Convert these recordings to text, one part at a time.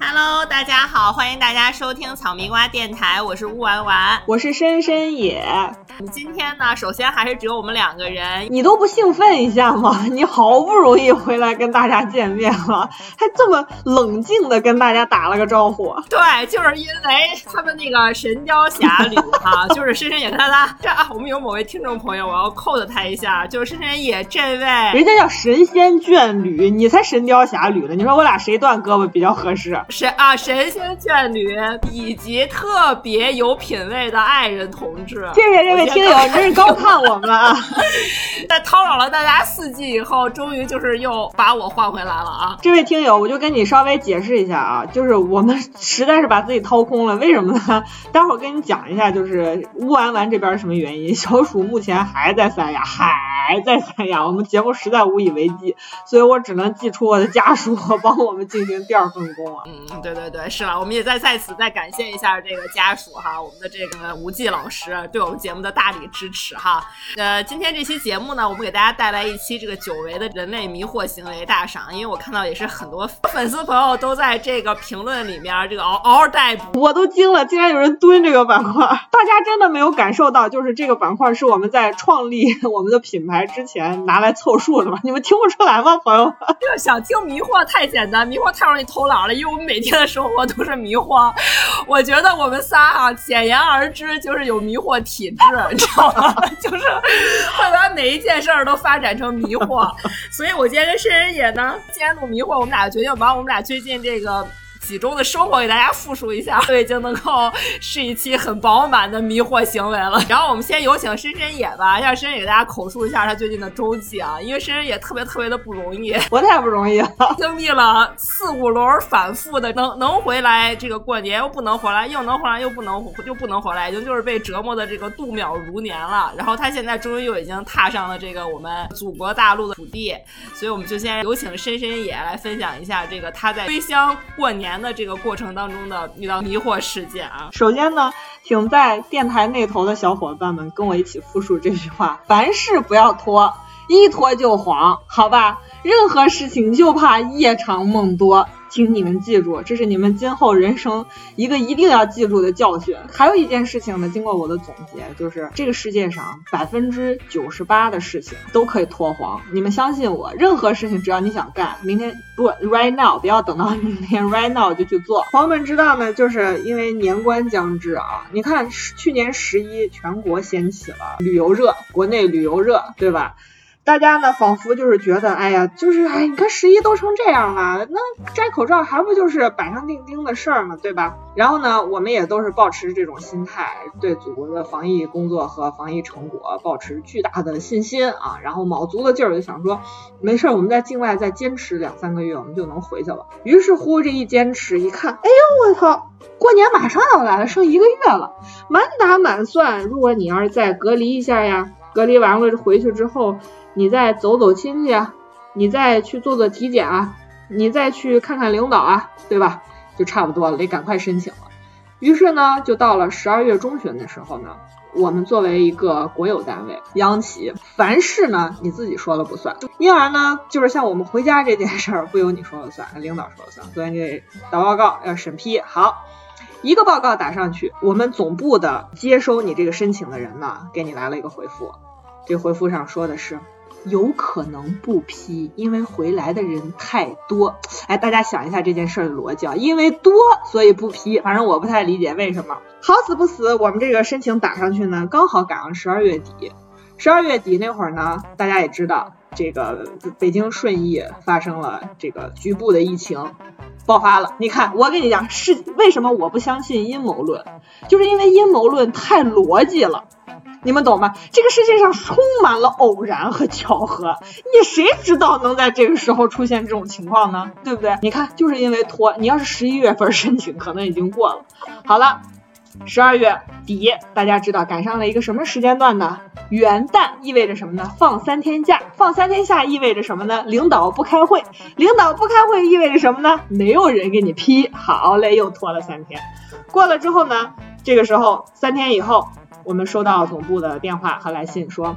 Hello，大家好，欢迎大家收听草莓瓜电台，我是乌丸丸，我是深深野。你今天呢，首先还是只有我们两个人，你都不兴奋一下吗？你好不容易回来跟大家见面了，还这么冷静的跟大家打了个招呼。对，就是因为他们那个《神雕侠侣》哈，就是深深野跟他这啊，我们有某位听众朋友，我要扣的他一下，就是深深野这位，人家叫神仙眷侣，你才神雕侠侣呢，你说我俩谁断胳膊比较合适？神啊，神仙眷侣以及特别有品位的爱人同志，谢谢这位听友，真是高看我们啊！在叨扰了大家四季以后，终于就是又把我换回来了啊！这位听友，我就跟你稍微解释一下啊，就是我们实在是把自己掏空了，为什么呢？待会儿跟你讲一下，就是乌丸丸这边什么原因？小鼠目前还在三亚，还在三亚，我们节目实在无以为继，所以我只能寄出我的家属帮我们进行第二份工啊！嗯，对对对，是了，我们也在在此再感谢一下这个家属哈，我们的这个吴忌老师对我们节目的大力支持哈。呃，今天这期节目呢，我们给大家带来一期这个久违的人类迷惑行为大赏，因为我看到也是很多粉丝朋友都在这个评论里面这个嗷嗷待哺，我都惊了，竟然有人蹲这个板块，大家真的没有感受到，就是这个板块是我们在创立我们的品牌之前拿来凑数的吗？你们听不出来吗，朋友们？就想听迷惑太简单，迷惑太容易偷懒了，因为我们每天的生活都是迷惑。我觉得我们仨哈，简言而之就是有迷惑体质，你知道吗？就是会把每一件事儿都发展成迷惑。所以我今天跟申人也呢，既然录迷惑，我们俩决定把我们俩最近这个。几周的生活给大家复述一下，就已经能够是一期很饱满的迷惑行为了。然后我们先有请深深野吧，让深深野给大家口述一下他最近的周记啊，因为深深野特别特别的不容易，我太不容易了，经历了四五轮反复的，能能回来这个过年又不能回来，又能回来又不能又不能回来，已经就是被折磨的这个度秒如年了。然后他现在终于又已经踏上了这个我们祖国大陆的土地，所以我们就先有请深深野来分享一下这个他在归乡过年。的这个过程当中的遇到迷惑事件啊，首先呢，请在电台那头的小伙伴们跟我一起复述这句话：凡事不要拖，一拖就黄，好吧？任何事情就怕夜长梦多。请你们记住，这是你们今后人生一个一定要记住的教训。还有一件事情呢，经过我的总结，就是这个世界上百分之九十八的事情都可以拖黄。你们相信我，任何事情只要你想干，明天不 right now，不要等到明天 right now 就去做。朋友们知道呢，就是因为年关将至啊，你看去年十一全国掀起了旅游热，国内旅游热，对吧？大家呢，仿佛就是觉得，哎呀，就是哎，你看十一都成这样了，那摘口罩还不就是板上钉钉的事儿吗？对吧？然后呢，我们也都是保持这种心态，对祖国的防疫工作和防疫成果保持巨大的信心啊，然后卯足了劲儿就想说，没事，我们在境外再坚持两三个月，我们就能回去了。于是乎，这一坚持，一看，哎呦，我操，过年马上要来了，剩一个月了，满打满算，如果你要是再隔离一下呀，隔离完了回去之后。你再走走亲戚啊，你再去做做体检啊，你再去看看领导啊，对吧？就差不多了，得赶快申请了。于是呢，就到了十二月中旬的时候呢，我们作为一个国有单位、央企，凡事呢你自己说了不算，因而呢，就是像我们回家这件事儿，不由你说了算，领导说了算，所以你得打报告要审批。好，一个报告打上去，我们总部的接收你这个申请的人呢，给你来了一个回复，这回复上说的是。有可能不批，因为回来的人太多。哎，大家想一下这件事的逻辑啊，因为多所以不批。反正我不太理解为什么。好死不死，我们这个申请打上去呢，刚好赶上十二月底。十二月底那会儿呢，大家也知道，这个北京顺义发生了这个局部的疫情爆发了。你看，我跟你讲，是为什么我不相信阴谋论，就是因为阴谋论太逻辑了。你们懂吗？这个世界上充满了偶然和巧合，你谁知道能在这个时候出现这种情况呢？对不对？你看，就是因为拖，你要是十一月份申请，可能已经过了。好了，十二月底，大家知道赶上了一个什么时间段呢？元旦意味着什么呢？放三天假，放三天假意味着什么呢？领导不开会，领导不开会意味着什么呢？没有人给你批。好嘞，又拖了三天。过了之后呢？这个时候三天以后。我们收到总部的电话和来信说，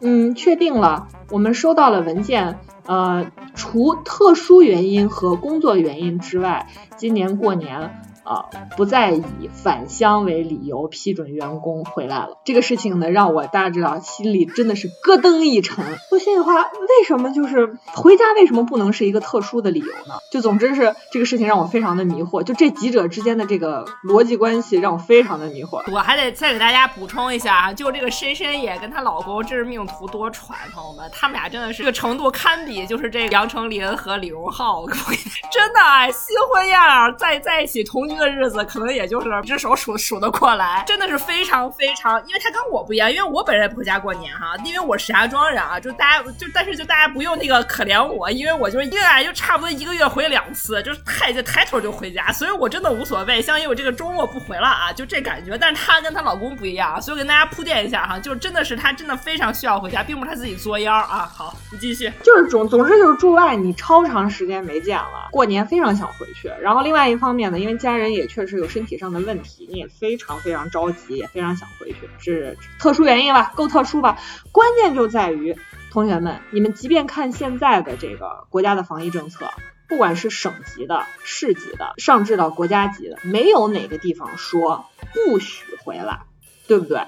嗯，确定了，我们收到了文件，呃，除特殊原因和工作原因之外，今年过年。啊，不再以返乡为理由批准员工回来了。这个事情呢，让我大家知道，心里真的是咯噔一沉。说心里话，为什么就是回家为什么不能是一个特殊的理由呢？就总之是这个事情让我非常的迷惑。就这几者之间的这个逻辑关系让我非常的迷惑。我还得再给大家补充一下啊，就这个深深也跟她老公，这是命途多舛，朋友们，他们俩真的是这个程度堪比就是这杨丞琳和李荣浩，真的啊新婚燕尔在在一起同居。的日子可能也就是一只手数数得过来，真的是非常非常，因为他跟我不一样，因为我本人不回家过年哈，因为我石家庄人啊，就大家就但是就大家不用那个可怜我，因为我就是一个月就差不多一个月回两次，就是太就抬头就回家，所以我真的无所谓，相当于我这个周末不回了啊，就这感觉。但是她跟她老公不一样，所以我跟大家铺垫一下哈，就是真的是她真的非常需要回家，并不是她自己作妖啊。好，你继续，就是总总之就是住外，你超长时间没见了，过年非常想回去，然后另外一方面呢，因为家人也确实有身体上的问题，你也非常非常着急，也非常想回去，是特殊原因吧？够特殊吧？关键就在于同学们，你们即便看现在的这个国家的防疫政策，不管是省级的、市级的，上至到国家级的，没有哪个地方说不许回来，对不对？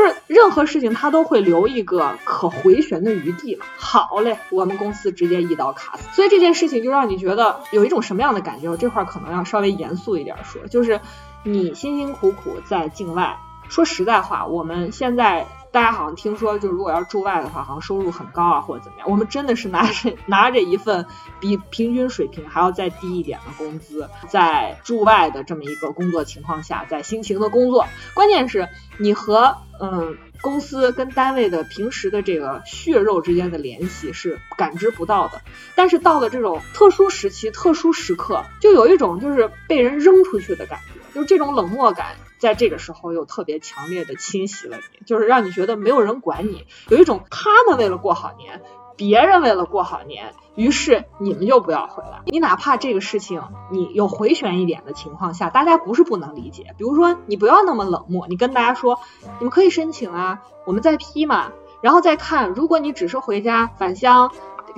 就是任何事情他都会留一个可回旋的余地嘛。好嘞，我们公司直接一刀卡死。所以这件事情就让你觉得有一种什么样的感觉？我这块可能要稍微严肃一点说，就是你辛辛苦苦在境外，说实在话，我们现在。大家好像听说，就如果要住外的话，好像收入很高啊，或者怎么样。我们真的是拿着 拿着一份比平均水平还要再低一点的工资，在住外的这么一个工作情况下，在辛勤的工作。关键是你和嗯公司跟单位的平时的这个血肉之间的联系是感知不到的。但是到了这种特殊时期、特殊时刻，就有一种就是被人扔出去的感觉，就这种冷漠感。在这个时候又特别强烈的侵袭了你，就是让你觉得没有人管你，有一种他们为了过好年，别人为了过好年，于是你们就不要回来。你哪怕这个事情你有回旋一点的情况下，大家不是不能理解。比如说你不要那么冷漠，你跟大家说，你们可以申请啊，我们再批嘛，然后再看，如果你只是回家返乡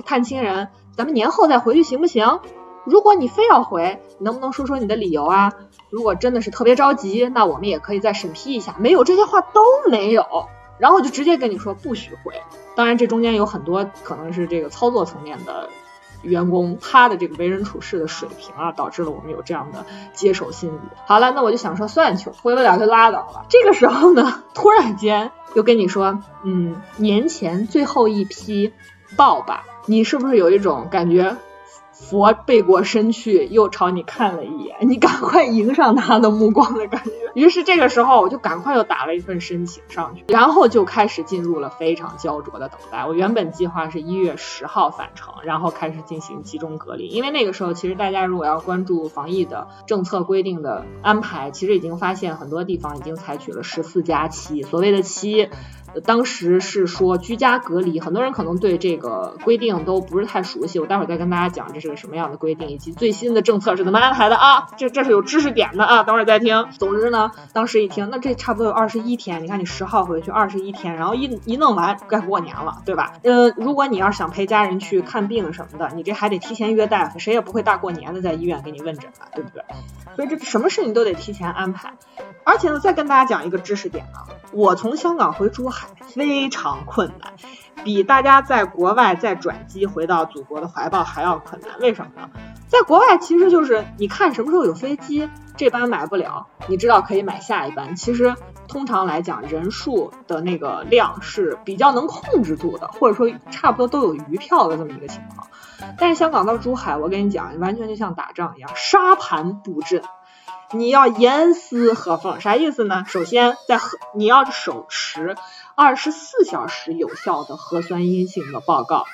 探亲人，咱们年后再回去行不行？如果你非要回，能不能说说你的理由啊？如果真的是特别着急，那我们也可以再审批一下。没有这些话都没有，然后就直接跟你说不许回。当然，这中间有很多可能是这个操作层面的员工，他的这个为人处事的水平啊，导致了我们有这样的接手心理。好了，那我就想说算球，回不了就拉倒了。这个时候呢，突然间又跟你说，嗯，年前最后一批报吧，你是不是有一种感觉？佛背过身去，又朝你看了一眼，你赶快迎上他的目光的感觉。于是这个时候，我就赶快又打了一份申请上去，然后就开始进入了非常焦灼的等待。我原本计划是一月十号返程，然后开始进行集中隔离，因为那个时候其实大家如果要关注防疫的政策规定的安排，其实已经发现很多地方已经采取了十四加七，所谓的七。当时是说居家隔离，很多人可能对这个规定都不是太熟悉，我待会儿再跟大家讲这是个什么样的规定，以及最新的政策是怎么安排的啊，这这是有知识点的啊，等会儿再听。总之呢，当时一听，那这差不多有二十一天，你看你十号回去二十一天，然后一一弄完该过年了，对吧？呃，如果你要是想陪家人去看病什么的，你这还得提前约大夫，谁也不会大过年的在医院给你问诊吧，对不对？所以这什么事情都得提前安排，而且呢，再跟大家讲一个知识点啊，我从香港回珠海非常困难，比大家在国外再转机回到祖国的怀抱还要困难。为什么呢？在国外其实就是你看什么时候有飞机，这班买不了，你知道可以买下一班。其实通常来讲，人数的那个量是比较能控制住的，或者说差不多都有余票的这么一个情况。但是香港到珠海，我跟你讲，完全就像打仗一样，沙盘布阵，你要严丝合缝，啥意思呢？首先在核，你要手持二十四小时有效的核酸阴性的报告。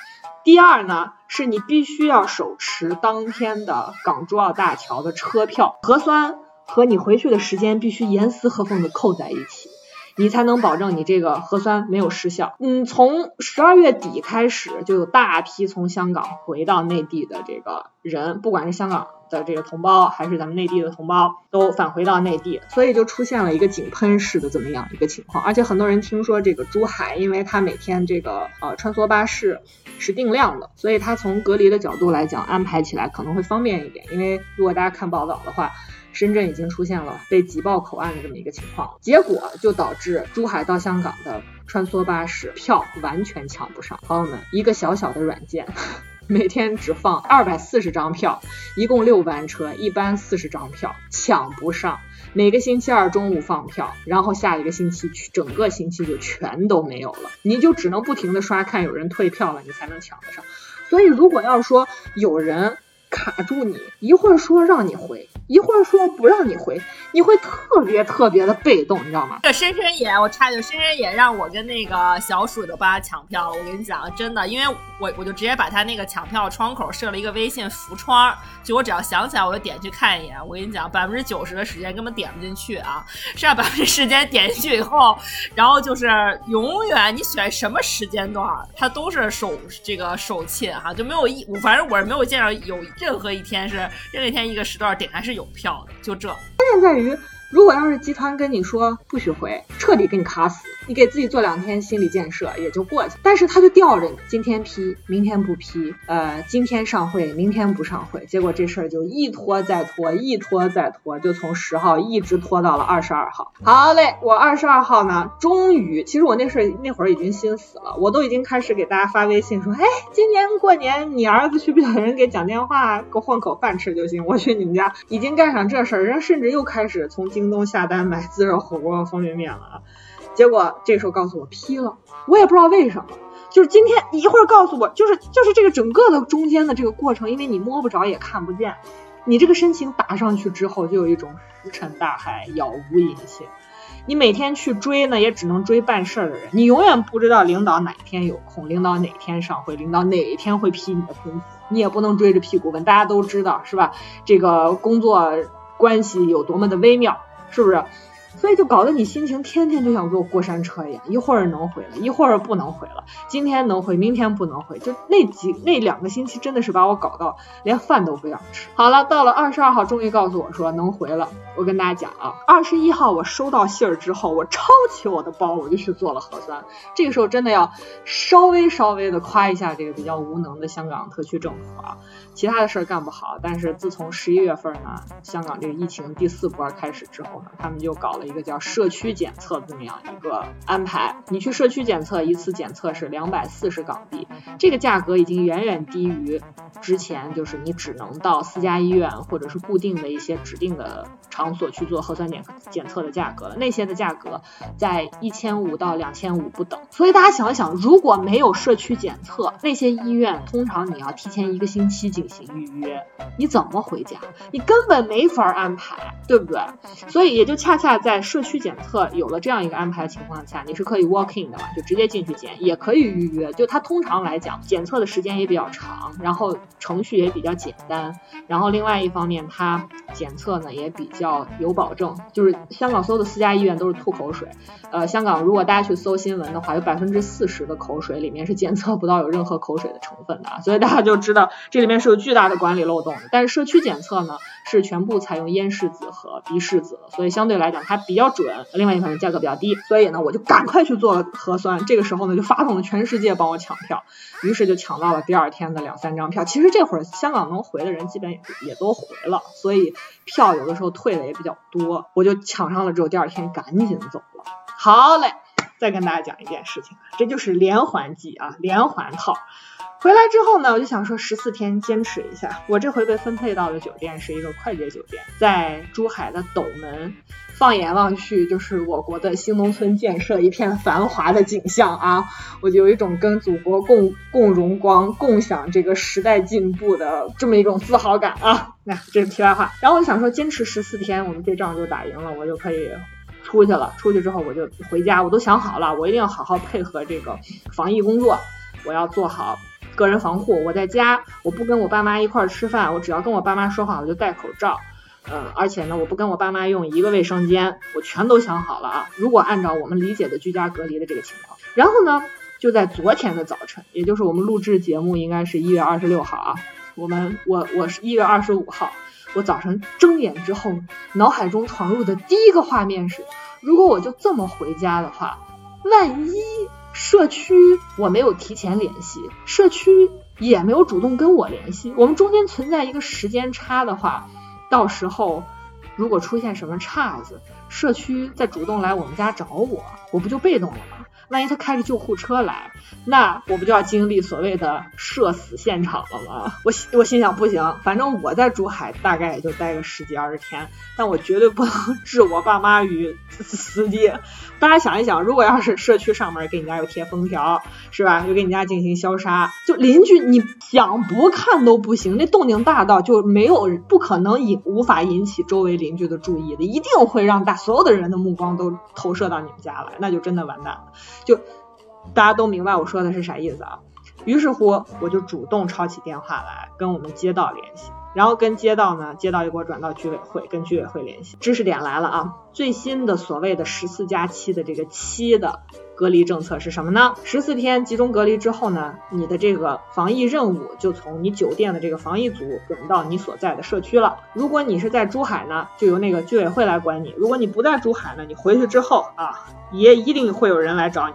第二呢，是你必须要手持当天的港珠澳大桥的车票，核酸和你回去的时间必须严丝合缝的扣在一起。你才能保证你这个核酸没有失效。嗯，从十二月底开始，就有大批从香港回到内地的这个人，不管是香港的这个同胞，还是咱们内地的同胞，都返回到内地，所以就出现了一个井喷式的这么样一个情况。而且很多人听说这个珠海，因为它每天这个呃穿梭巴士是定量的，所以它从隔离的角度来讲，安排起来可能会方便一点。因为如果大家看报道的话。深圳已经出现了被挤爆口岸的这么一个情况，结果就导致珠海到香港的穿梭巴士票完全抢不上。朋友们，一个小小的软件，每天只放二百四十张票，一共六班车，一班四十张票，抢不上。每个星期二中午放票，然后下一个星期去，整个星期就全都没有了，你就只能不停的刷，看有人退票了，你才能抢得上。所以如果要说有人卡住你，一会儿说让你回。一会儿说不让你回，你会特别特别的被动，你知道吗？这深深也，我插一句，深深也让我跟那个小鼠的帮他抢票了。我跟你讲，真的，因为我我就直接把他那个抢票窗口设了一个微信浮窗，就我只要想起来我就点去看一眼。我跟你讲，百分之九十的时间根本点不进去啊，剩下百分之时间点进去以后，然后就是永远你选什么时间段，它都是手这个首沁哈，就没有一，反正我是没有见着有任何一天是任何一天一个时段点开是有。票的，就这。关键在于。如果要是集团跟你说不许回，彻底给你卡死，你给自己做两天心理建设也就过去。但是他就吊着你，今天批，明天不批，呃，今天上会，明天不上会，结果这事儿就一拖再拖，一拖再拖，就从十号一直拖到了二十二号。好嘞，我二十二号呢，终于，其实我那事儿那会儿已经心死了，我都已经开始给大家发微信说，哎，今年过年你儿子需不需要人给讲电话，给我混口饭吃就行。我去你们家已经干上这事儿，人甚至又开始从今。京东下单买自热火锅方便面了啊，结果这时候告诉我批了，我也不知道为什么，就是今天一会儿告诉我，就是就是这个整个的中间的这个过程，因为你摸不着也看不见，你这个申请打上去之后，就有一种石沉大海、杳无音信。你每天去追呢，也只能追办事的人，你永远不知道领导哪天有空，领导哪天上会，领导哪一天会批你的工资，你也不能追着屁股问。大家都知道是吧？这个工作关系有多么的微妙。是不是？所以就搞得你心情天天就像坐过山车一样，一会儿能回了，一会儿不能回了，今天能回，明天不能回，就那几那两个星期真的是把我搞到连饭都不想吃。好了，到了二十二号，终于告诉我说能回了。我跟大家讲啊，二十一号我收到信儿之后，我抄起我的包，我就去做了核酸。这个时候真的要稍微稍微的夸一下这个比较无能的香港特区政府啊，其他的事儿干不好，但是自从十一月份呢，香港这个疫情第四波开始之后呢，他们就搞了。一个叫社区检测这么样一个安排，你去社区检测一次检测是两百四十港币，这个价格已经远远低于之前就是你只能到私家医院或者是固定的一些指定的场所去做核酸检检测的价格了，那些的价格在一千五到两千五不等。所以大家想一想，如果没有社区检测，那些医院通常你要提前一个星期进行预约，你怎么回家？你根本没法安排，对不对？所以也就恰恰在。社区检测有了这样一个安排的情况下，你是可以 walk in 的嘛，就直接进去检，也可以预约。就它通常来讲，检测的时间也比较长，然后程序也比较简单。然后另外一方面，它检测呢也比较有保证。就是香港所有的私家医院都是吐口水。呃，香港如果大家去搜新闻的话，有百分之四十的口水里面是检测不到有任何口水的成分的，所以大家就知道这里面是有巨大的管理漏洞。但是社区检测呢，是全部采用咽拭子和鼻拭子，所以相对来讲它。比较准，另外一方面价格比较低，所以呢，我就赶快去做了核酸。这个时候呢，就发动了全世界帮我抢票，于是就抢到了第二天的两三张票。其实这会儿香港能回的人基本也也都回了，所以票有的时候退的也比较多。我就抢上了之后，第二天赶紧走了。好嘞，再跟大家讲一件事情啊，这就是连环计啊，连环套。回来之后呢，我就想说十四天坚持一下。我这回被分配到的酒店是一个快捷酒店，在珠海的斗门。放眼望去，就是我国的新农村建设一片繁华的景象啊！我就有一种跟祖国共共荣光、共享这个时代进步的这么一种自豪感啊！那这是题外话。然后我就想说，坚持十四天，我们这仗就打赢了，我就可以出去了。出去之后我就回家，我都想好了，我一定要好好配合这个防疫工作，我要做好。个人防护，我在家我不跟我爸妈一块儿吃饭，我只要跟我爸妈说话，我就戴口罩。嗯，而且呢，我不跟我爸妈用一个卫生间，我全都想好了啊。如果按照我们理解的居家隔离的这个情况，然后呢，就在昨天的早晨，也就是我们录制节目应该是一月二十六号啊，我们我我是一月二十五号，我早晨睁眼之后，脑海中闯入的第一个画面是：如果我就这么回家的话，万一社区我没有提前联系，社区也没有主动跟我联系，我们中间存在一个时间差的话，到时候如果出现什么岔子，社区再主动来我们家找我，我不就被动了吗？万一他开着救护车来，那我不就要经历所谓的社死现场了吗？我我心想不行，反正我在珠海大概也就待个十几二十天，但我绝对不能 置我爸妈于死地。大家想一想，如果要是社区上门给你家又贴封条，是吧？又给你家进行消杀，就邻居你想不看都不行，那动静大到就没有不可能引无法引起周围邻居的注意的，一定会让大所有的人的目光都投射到你们家来，那就真的完蛋了。就大家都明白我说的是啥意思啊？于是乎，我就主动抄起电话来跟我们街道联系，然后跟街道呢，街道又给我转到居委会，跟居委会联系。知识点来了啊！最新的所谓的十四加七的这个七的隔离政策是什么呢？十四天集中隔离之后呢，你的这个防疫任务就从你酒店的这个防疫组转到你所在的社区了。如果你是在珠海呢，就由那个居委会来管你；如果你不在珠海呢，你回去之后啊，也一定会有人来找你。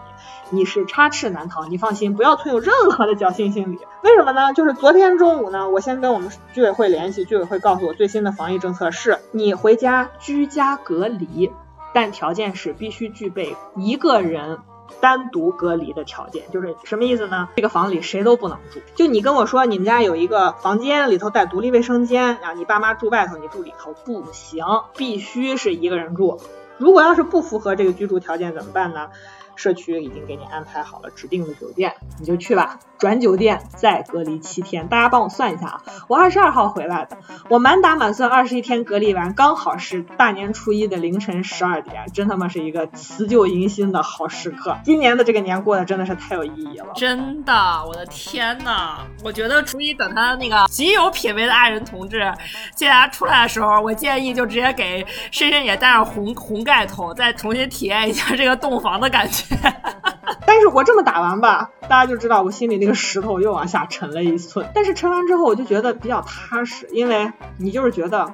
你是插翅难逃，你放心，不要存有任何的侥幸心理。为什么呢？就是昨天中午呢，我先跟我们居委会联系，居委会告诉我最新的防疫政策是，你回家居家隔离，但条件是必须具备一个人单独隔离的条件。就是什么意思呢？这个房里谁都不能住。就你跟我说你们家有一个房间里头带独立卫生间，啊你爸妈住外头，你住里头不行，必须是一个人住。如果要是不符合这个居住条件怎么办呢？社区已经给你安排好了指定的酒店，你就去吧。转酒店再隔离七天，大家帮我算一下啊，我二十二号回来的，我满打满算二十一天隔离完，刚好是大年初一的凌晨十二点，真他妈是一个辞旧迎新的好时刻。今年的这个年过得真的是太有意义了，真的，我的天呐！我觉得初一等他那个极有品位的爱人同志接他出来的时候，我建议就直接给深深也戴上红红盖头，再重新体验一下这个洞房的感觉。但是我这么打完吧，大家就知道我心里那个石头又往下沉了一寸。但是沉完之后，我就觉得比较踏实，因为你就是觉得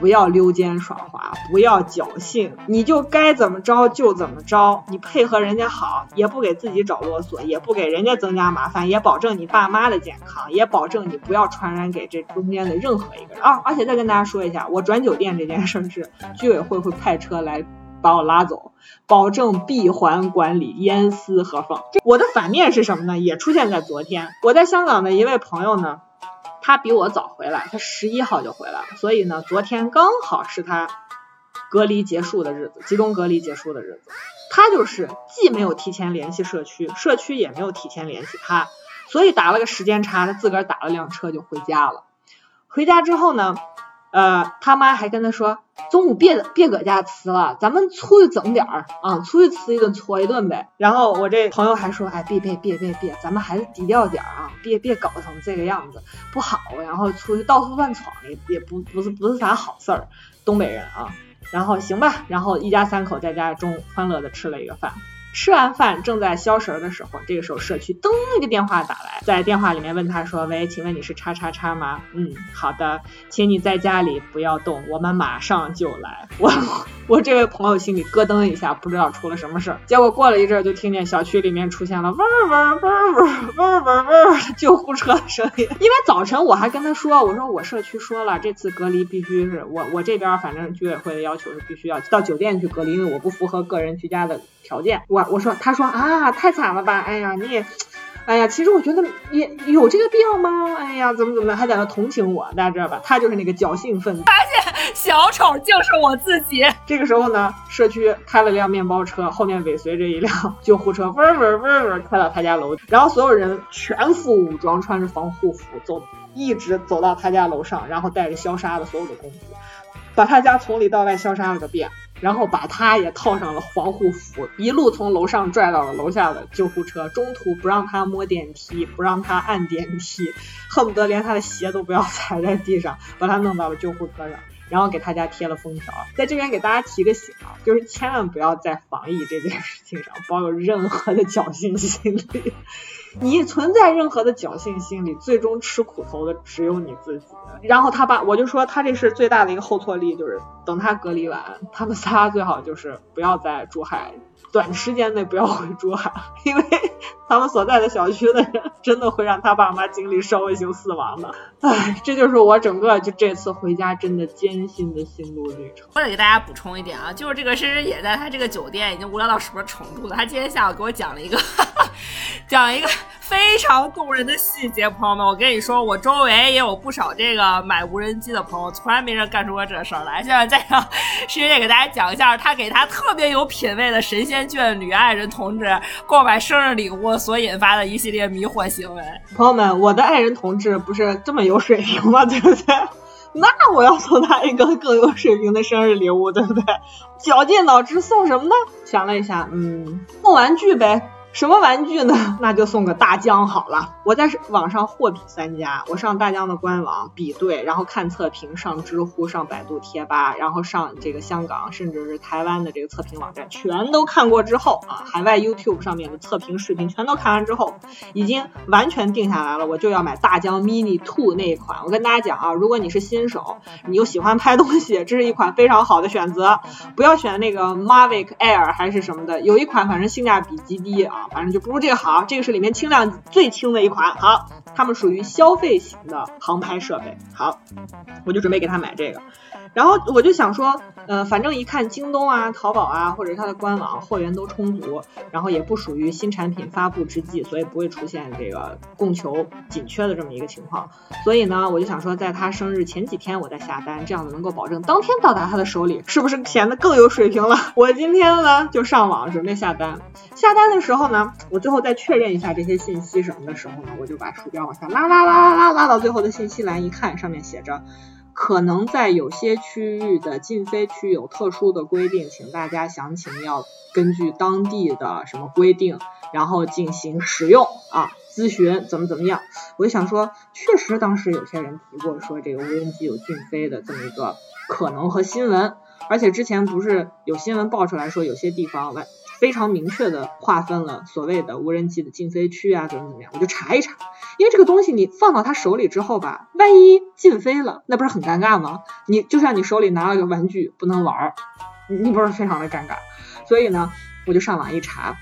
不要溜肩耍滑，不要侥幸，你就该怎么着就怎么着，你配合人家好，也不给自己找啰嗦，也不给人家增加麻烦，也保证你爸妈的健康，也保证你不要传染给这中间的任何一个人啊！而且再跟大家说一下，我转酒店这件事是居委会会派车来。把我拉走，保证闭环管理，严丝合缝。我的反面是什么呢？也出现在昨天。我在香港的一位朋友呢，他比我早回来，他十一号就回来了，所以呢，昨天刚好是他隔离结束的日子，集中隔离结束的日子。他就是既没有提前联系社区，社区也没有提前联系他，所以打了个时间差，他自个儿打了辆车就回家了。回家之后呢？呃，他妈还跟他说，中午别别搁家吃了，咱们出去整点儿啊，出去吃一顿搓一顿呗。然后我这朋友还说，哎，别别别别别，咱们还是低调点儿啊，别别搞成这个样子，不好。然后出去到处乱闯也也不不是不是啥好事儿，东北人啊。然后行吧，然后一家三口在家中欢乐的吃了一个饭。吃完饭正在消食的时候，这个时候社区噔一个电话打来，在电话里面问他说：“喂，请问你是叉叉叉吗？嗯，好的，请你在家里不要动，我们马上就来。”我我这位朋友心里咯噔一下，不知道出了什么事儿。结果过了一阵，就听见小区里面出现了嗡嗡嗡嗡嗡嗡嗡救护车的声音。因为早晨我还跟他说，我说我社区说了，这次隔离必须是我我这边反正居委会的要求是必须要到酒店去隔离，因为我不符合个人居家的条件。我。我说，他说啊，太惨了吧，哎呀，你也，哎呀，其实我觉得也有这个必要吗？哎呀，怎么怎么还在那同情我，大家知道吧？他就是那个侥幸分子。发现小丑就是我自己。这个时候呢，社区开了辆面包车，后面尾随着一辆 救护车，嗡嗡嗡嗡开到他家楼，然后所有人全副武装，穿着防护服，走，一直走到他家楼上，然后带着消杀的所有的工具，把他家从里到外消杀了个遍。然后把他也套上了防护服，一路从楼上拽到了楼下的救护车，中途不让他摸电梯，不让他按电梯，恨不得连他的鞋都不要 踩在地上，把他弄到了救护车上，然后给他家贴了封条。在这边给大家提个醒啊，就是千万不要在防疫这件事情上抱有任何的侥幸心理。你存在任何的侥幸心理，最终吃苦头的只有你自己。然后他爸我就说他这是最大的一个后坐力，就是等他隔离完，他们仨最好就是不要在珠海。短时间内不要回珠海，因为他们所在的小区的人真的会让他爸妈经历社会性死亡的。唉，这就是我整个就这次回家真的艰辛的心路历程。我得给大家补充一点啊，就是这个深深也在他这个酒店已经无聊到什么程度了。他今天下午给我讲了一个，讲了一个。非常动人的细节，朋友们，我跟你说，我周围也有不少这个买无人机的朋友，从来没人干出过这事儿来。现在再让师姐给大家讲一下，他给他特别有品位的神仙眷侣爱人同志购买生日礼物所引发的一系列迷惑行为。朋友们，我的爱人同志不是这么有水平吗？对不对？那我要送他一个更有水平的生日礼物，对不对？绞尽脑汁送什么呢？想了一下，嗯，送玩具呗。什么玩具呢？那就送个大疆好了。我在网上货比三家，我上大疆的官网比对，然后看测评，上知乎、上百度贴吧，然后上这个香港甚至是台湾的这个测评网站，全都看过之后啊，海外 YouTube 上面的测评视频全都看完之后，已经完全定下来了，我就要买大疆 Mini Two 那一款。我跟大家讲啊，如果你是新手，你又喜欢拍东西，这是一款非常好的选择，不要选那个 Mavic Air 还是什么的，有一款反正性价比极低啊。反正就不如这个好，这个是里面轻量最轻的一款。好，它们属于消费型的航拍设备。好，我就准备给他买这个。然后我就想说，呃，反正一看京东啊、淘宝啊，或者是它的官网货源都充足，然后也不属于新产品发布之际，所以不会出现这个供求紧缺的这么一个情况。所以呢，我就想说，在他生日前几天我再下单，这样子能够保证当天到达他的手里，是不是显得更有水平了？我今天呢就上网准备下单，下单的时候呢，我最后再确认一下这些信息什么的时候呢，我就把鼠标往下拉拉拉拉拉拉到最后的信息栏一看，上面写着。可能在有些区域的禁飞区有特殊的规定，请大家详情要根据当地的什么规定，然后进行使用啊，咨询怎么怎么样。我就想说，确实当时有些人提过说这个无人机有禁飞的这么一个可能和新闻，而且之前不是有新闻爆出来说有些地方外。非常明确的划分了所谓的无人机的禁飞区啊，怎么怎么样，我就查一查，因为这个东西你放到他手里之后吧，万一禁飞了，那不是很尴尬吗？你就像你手里拿了个玩具不能玩，你不是非常的尴尬？所以呢，我就上网一查，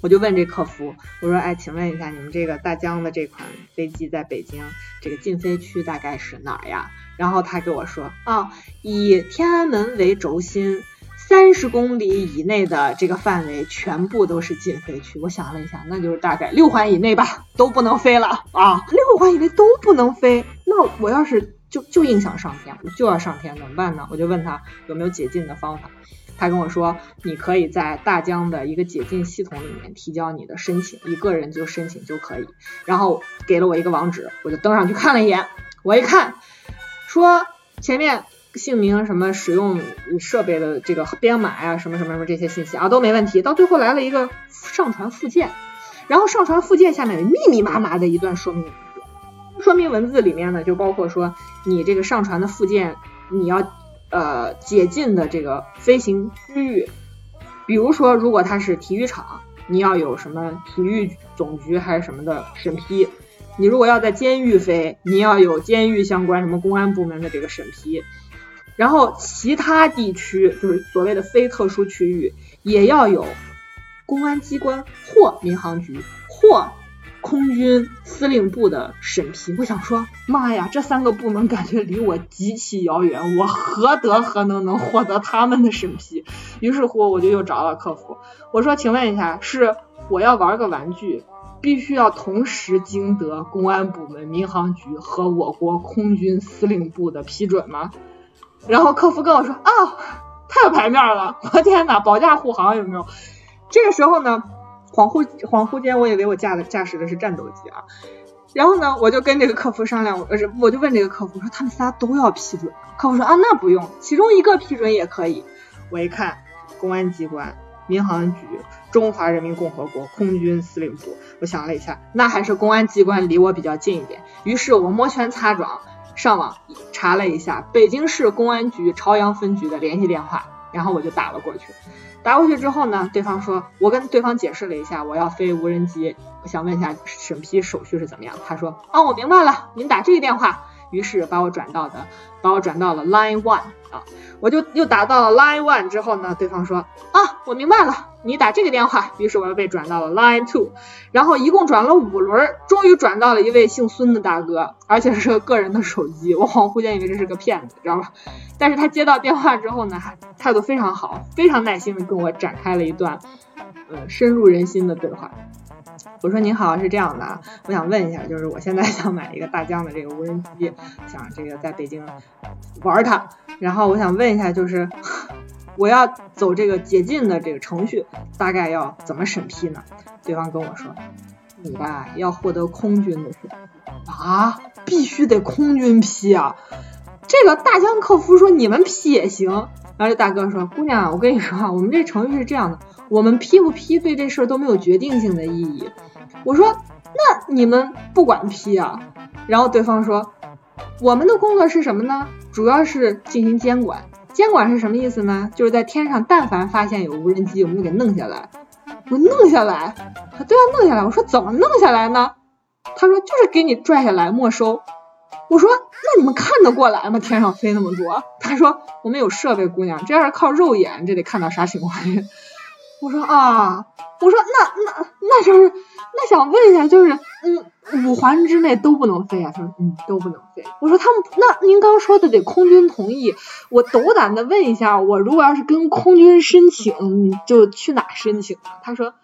我就问这客服，我说，哎，请问一下，你们这个大疆的这款飞机在北京这个禁飞区大概是哪儿呀？然后他给我说，啊，以天安门为轴心。三十公里以内的这个范围全部都是禁飞区。我想了一下，那就是大概六环以内吧，都不能飞了啊！六环以内都不能飞，那我要是就就硬想上天，我就要上天怎么办呢？我就问他有没有解禁的方法，他跟我说，你可以在大疆的一个解禁系统里面提交你的申请，一个人就申请就可以。然后给了我一个网址，我就登上去看了一眼，我一看，说前面。姓名什么使用设备的这个编码呀，什么什么什么这些信息啊都没问题。到最后来了一个上传附件，然后上传附件下面密密麻麻的一段说明，说明文字里面呢就包括说你这个上传的附件你要呃解禁的这个飞行区域，比如说如果它是体育场，你要有什么体育总局还是什么的审批。你如果要在监狱飞，你要有监狱相关什么公安部门的这个审批。然后其他地区就是所谓的非特殊区域，也要有公安机关或民航局或空军司令部的审批。我想说，妈呀，这三个部门感觉离我极其遥远，我何德何能能获得他们的审批？于是乎，我就又找了客服，我说，请问一下，是我要玩个玩具，必须要同时经得公安部门、民航局和我国空军司令部的批准吗？然后客服跟我说啊，太有牌面了！我天哪，保驾护航有没有？这个时候呢，恍惚恍惚间，我以为我驾的驾驶的是战斗机啊。然后呢，我就跟这个客服商量，我我就问这个客服说，他们仨都要批准？客服说啊，那不用，其中一个批准也可以。我一看，公安机关、民航局、中华人民共和国空军司令部，我想了一下，那还是公安机关离我比较近一点。于是我摩拳擦掌。上网查了一下北京市公安局朝阳分局的联系电话，然后我就打了过去。打过去之后呢，对方说，我跟对方解释了一下，我要飞无人机，我想问一下审批手续是怎么样。他说，哦，我明白了，您打这个电话。于是把我转到的，把我转到了 Line One 啊，我就又打到了 Line One 之后呢，对方说啊，我明白了，你打这个电话。于是我又被转到了 Line Two，然后一共转了五轮，终于转到了一位姓孙的大哥，而且是个个人的手机，我恍惚间以为这是个骗子，知道吧？但是他接到电话之后呢，态度非常好，非常耐心的跟我展开了一段，呃，深入人心的对话。我说您好，是这样的啊，我想问一下，就是我现在想买一个大疆的这个无人机，想这个在北京玩它，然后我想问一下，就是我要走这个解禁的这个程序，大概要怎么审批呢？对方跟我说，你吧要获得空军的审批啊，必须得空军批啊。这个大疆客服说你们批也行，然后这大哥说，姑娘，我跟你说啊，我们这程序是这样的。我们批不批对这事儿都没有决定性的意义。我说，那你们不管批啊？然后对方说，我们的工作是什么呢？主要是进行监管。监管是什么意思呢？就是在天上但凡发现有无人机，我们就给弄下来。我弄下来？他都要，弄下来。我说怎么弄下来呢？他说就是给你拽下来没收。我说那你们看得过来吗？天上飞那么多？他说我们有设备，姑娘，这要是靠肉眼，这得看到啥情况？我说啊，我说那那那就是，那想问一下，就是嗯，五环之内都不能飞啊？他说嗯，都不能飞。我说他们那您刚说的得空军同意，我斗胆的问一下，我如果要是跟空军申请，你就去哪申请？他说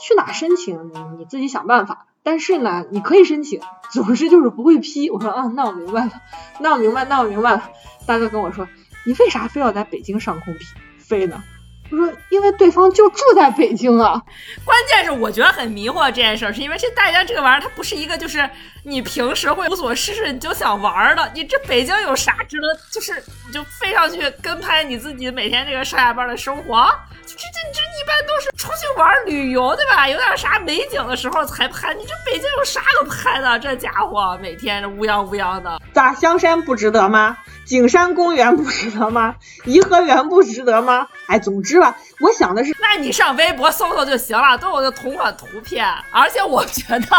去哪申请你你自己想办法，但是呢，你可以申请，总之就是不会批。我说啊，那我明白了，那我明白，那我明白了。大哥跟我说，你为啥非要在北京上空批飞呢？我说，因为对方就住在北京啊。关键是我觉得很迷惑这件事儿，是因为这大家这个玩意儿，它不是一个就是你平时会无所事事你就想玩的。你这北京有啥值得就是你就飞上去跟拍你自己每天这个上下班的生活？这这这一般都是出去玩旅游对吧？有点啥美景的时候才拍。你这北京有啥可拍的？这家伙每天这乌泱乌泱的，咋香山不值得吗？景山公园不值得吗？颐和园不值得吗？哎，总之是吧，我想的是，那你上微博搜搜就行了，都有的同款图片。而且我觉得，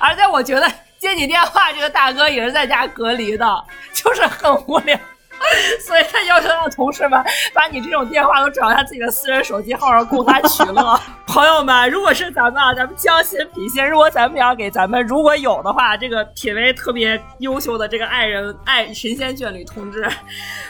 而且我觉得接你电话这个大哥也是在家隔离的，就是很无聊。所以他要求他的同事们把你这种电话都转到他自己的私人手机号上供他取乐。朋友们，如果是咱们啊，咱们将心比心，如果咱们要给咱们如果有的话，这个品味特别优秀的这个爱人爱神仙眷侣同志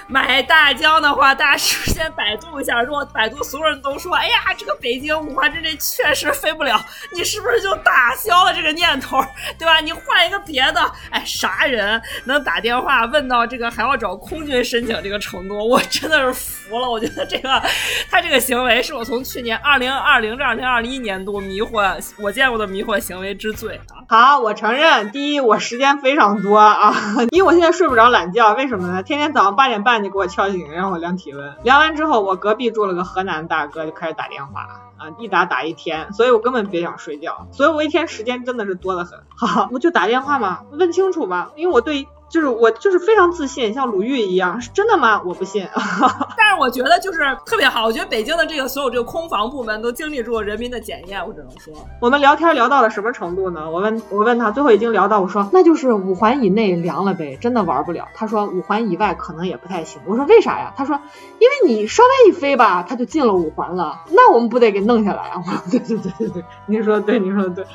买大疆的话，大家是不是先百度一下。如果百度所有人都说，哎呀，这个北京五环之内确实飞不了，你是不是就打消了这个念头，对吧？你换一个别的，哎，啥人能打电话问到这个还要找空军？申请这个程度，我真的是服了。我觉得这个他这个行为是我从去年二零二零至二零二一年度迷惑我见过的迷惑行为之最。好，我承认，第一我时间非常多啊，因为我现在睡不着懒觉，为什么呢？天天早上八点半就给我敲醒，让我量体温，量完之后，我隔壁住了个河南大哥就开始打电话啊，一打打一天，所以我根本别想睡觉，所以我一天时间真的是多得很。好，我就打电话嘛，问清楚吧，因为我对。就是我就是非常自信，像鲁豫一样，是真的吗？我不信。但是我觉得就是特别好，我觉得北京的这个所有这个空防部门都经历住人民的检验，我只能说。我们聊天聊到了什么程度呢？我问我问他，最后已经聊到我说那就是五环以内凉了呗，真的玩不了。他说五环以外可能也不太行。我说为啥呀？他说因为你稍微一飞吧，他就进了五环了，那我们不得给弄下来啊？我说对对对对对，您说的对，您说的对。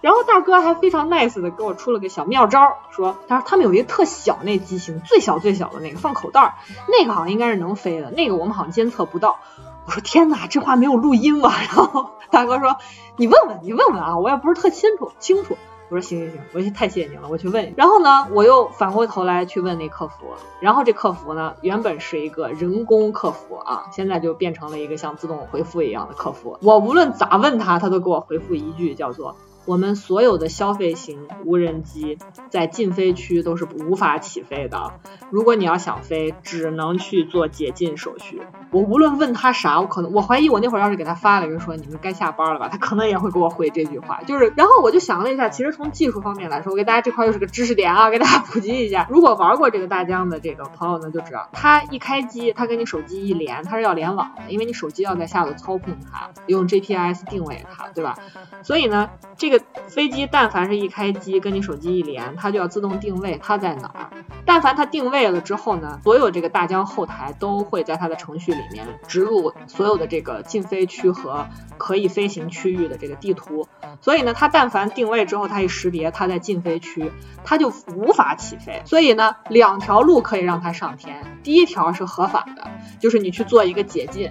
然后大哥还非常 nice 的给我出了个小妙招，说他说他们有一个特小那机型，最小最小的那个放口袋儿，那个好像应该是能飞的，那个我们好像监测不到。我说天哪，这话没有录音吧？然后大哥说你问问你问问啊，我也不是特清楚清楚。我说行行行，我太谢谢您了，我去问。然后呢，我又反过头来去问那客服，然后这客服呢原本是一个人工客服啊，现在就变成了一个像自动回复一样的客服。我无论咋问他，他都给我回复一句叫做。我们所有的消费型无人机在禁飞区都是无法起飞的。如果你要想飞，只能去做解禁手续。我无论问他啥，我可能我怀疑我那会儿要是给他发了一个说你们该下班了吧，他可能也会给我回这句话。就是，然后我就想了一下，其实从技术方面来说，我给大家这块又是个知识点啊，给大家普及一下。如果玩过这个大疆的这个朋友呢，就知道它一开机，它跟你手机一连，它是要联网的，因为你手机要在下头操控它，用 GPS 定位它，对吧？所以呢，这个飞机但凡是一开机，跟你手机一连，它就要自动定位它在哪儿。但凡它定位了之后呢，所有这个大疆后台都会在它的程序里面植入所有的这个禁飞区和可以飞行区域的这个地图。所以呢，它但凡定位之后，它一识别它在禁飞区，它就无法起飞。所以呢，两条路可以让它上天。第一条是合法的，就是你去做一个解禁。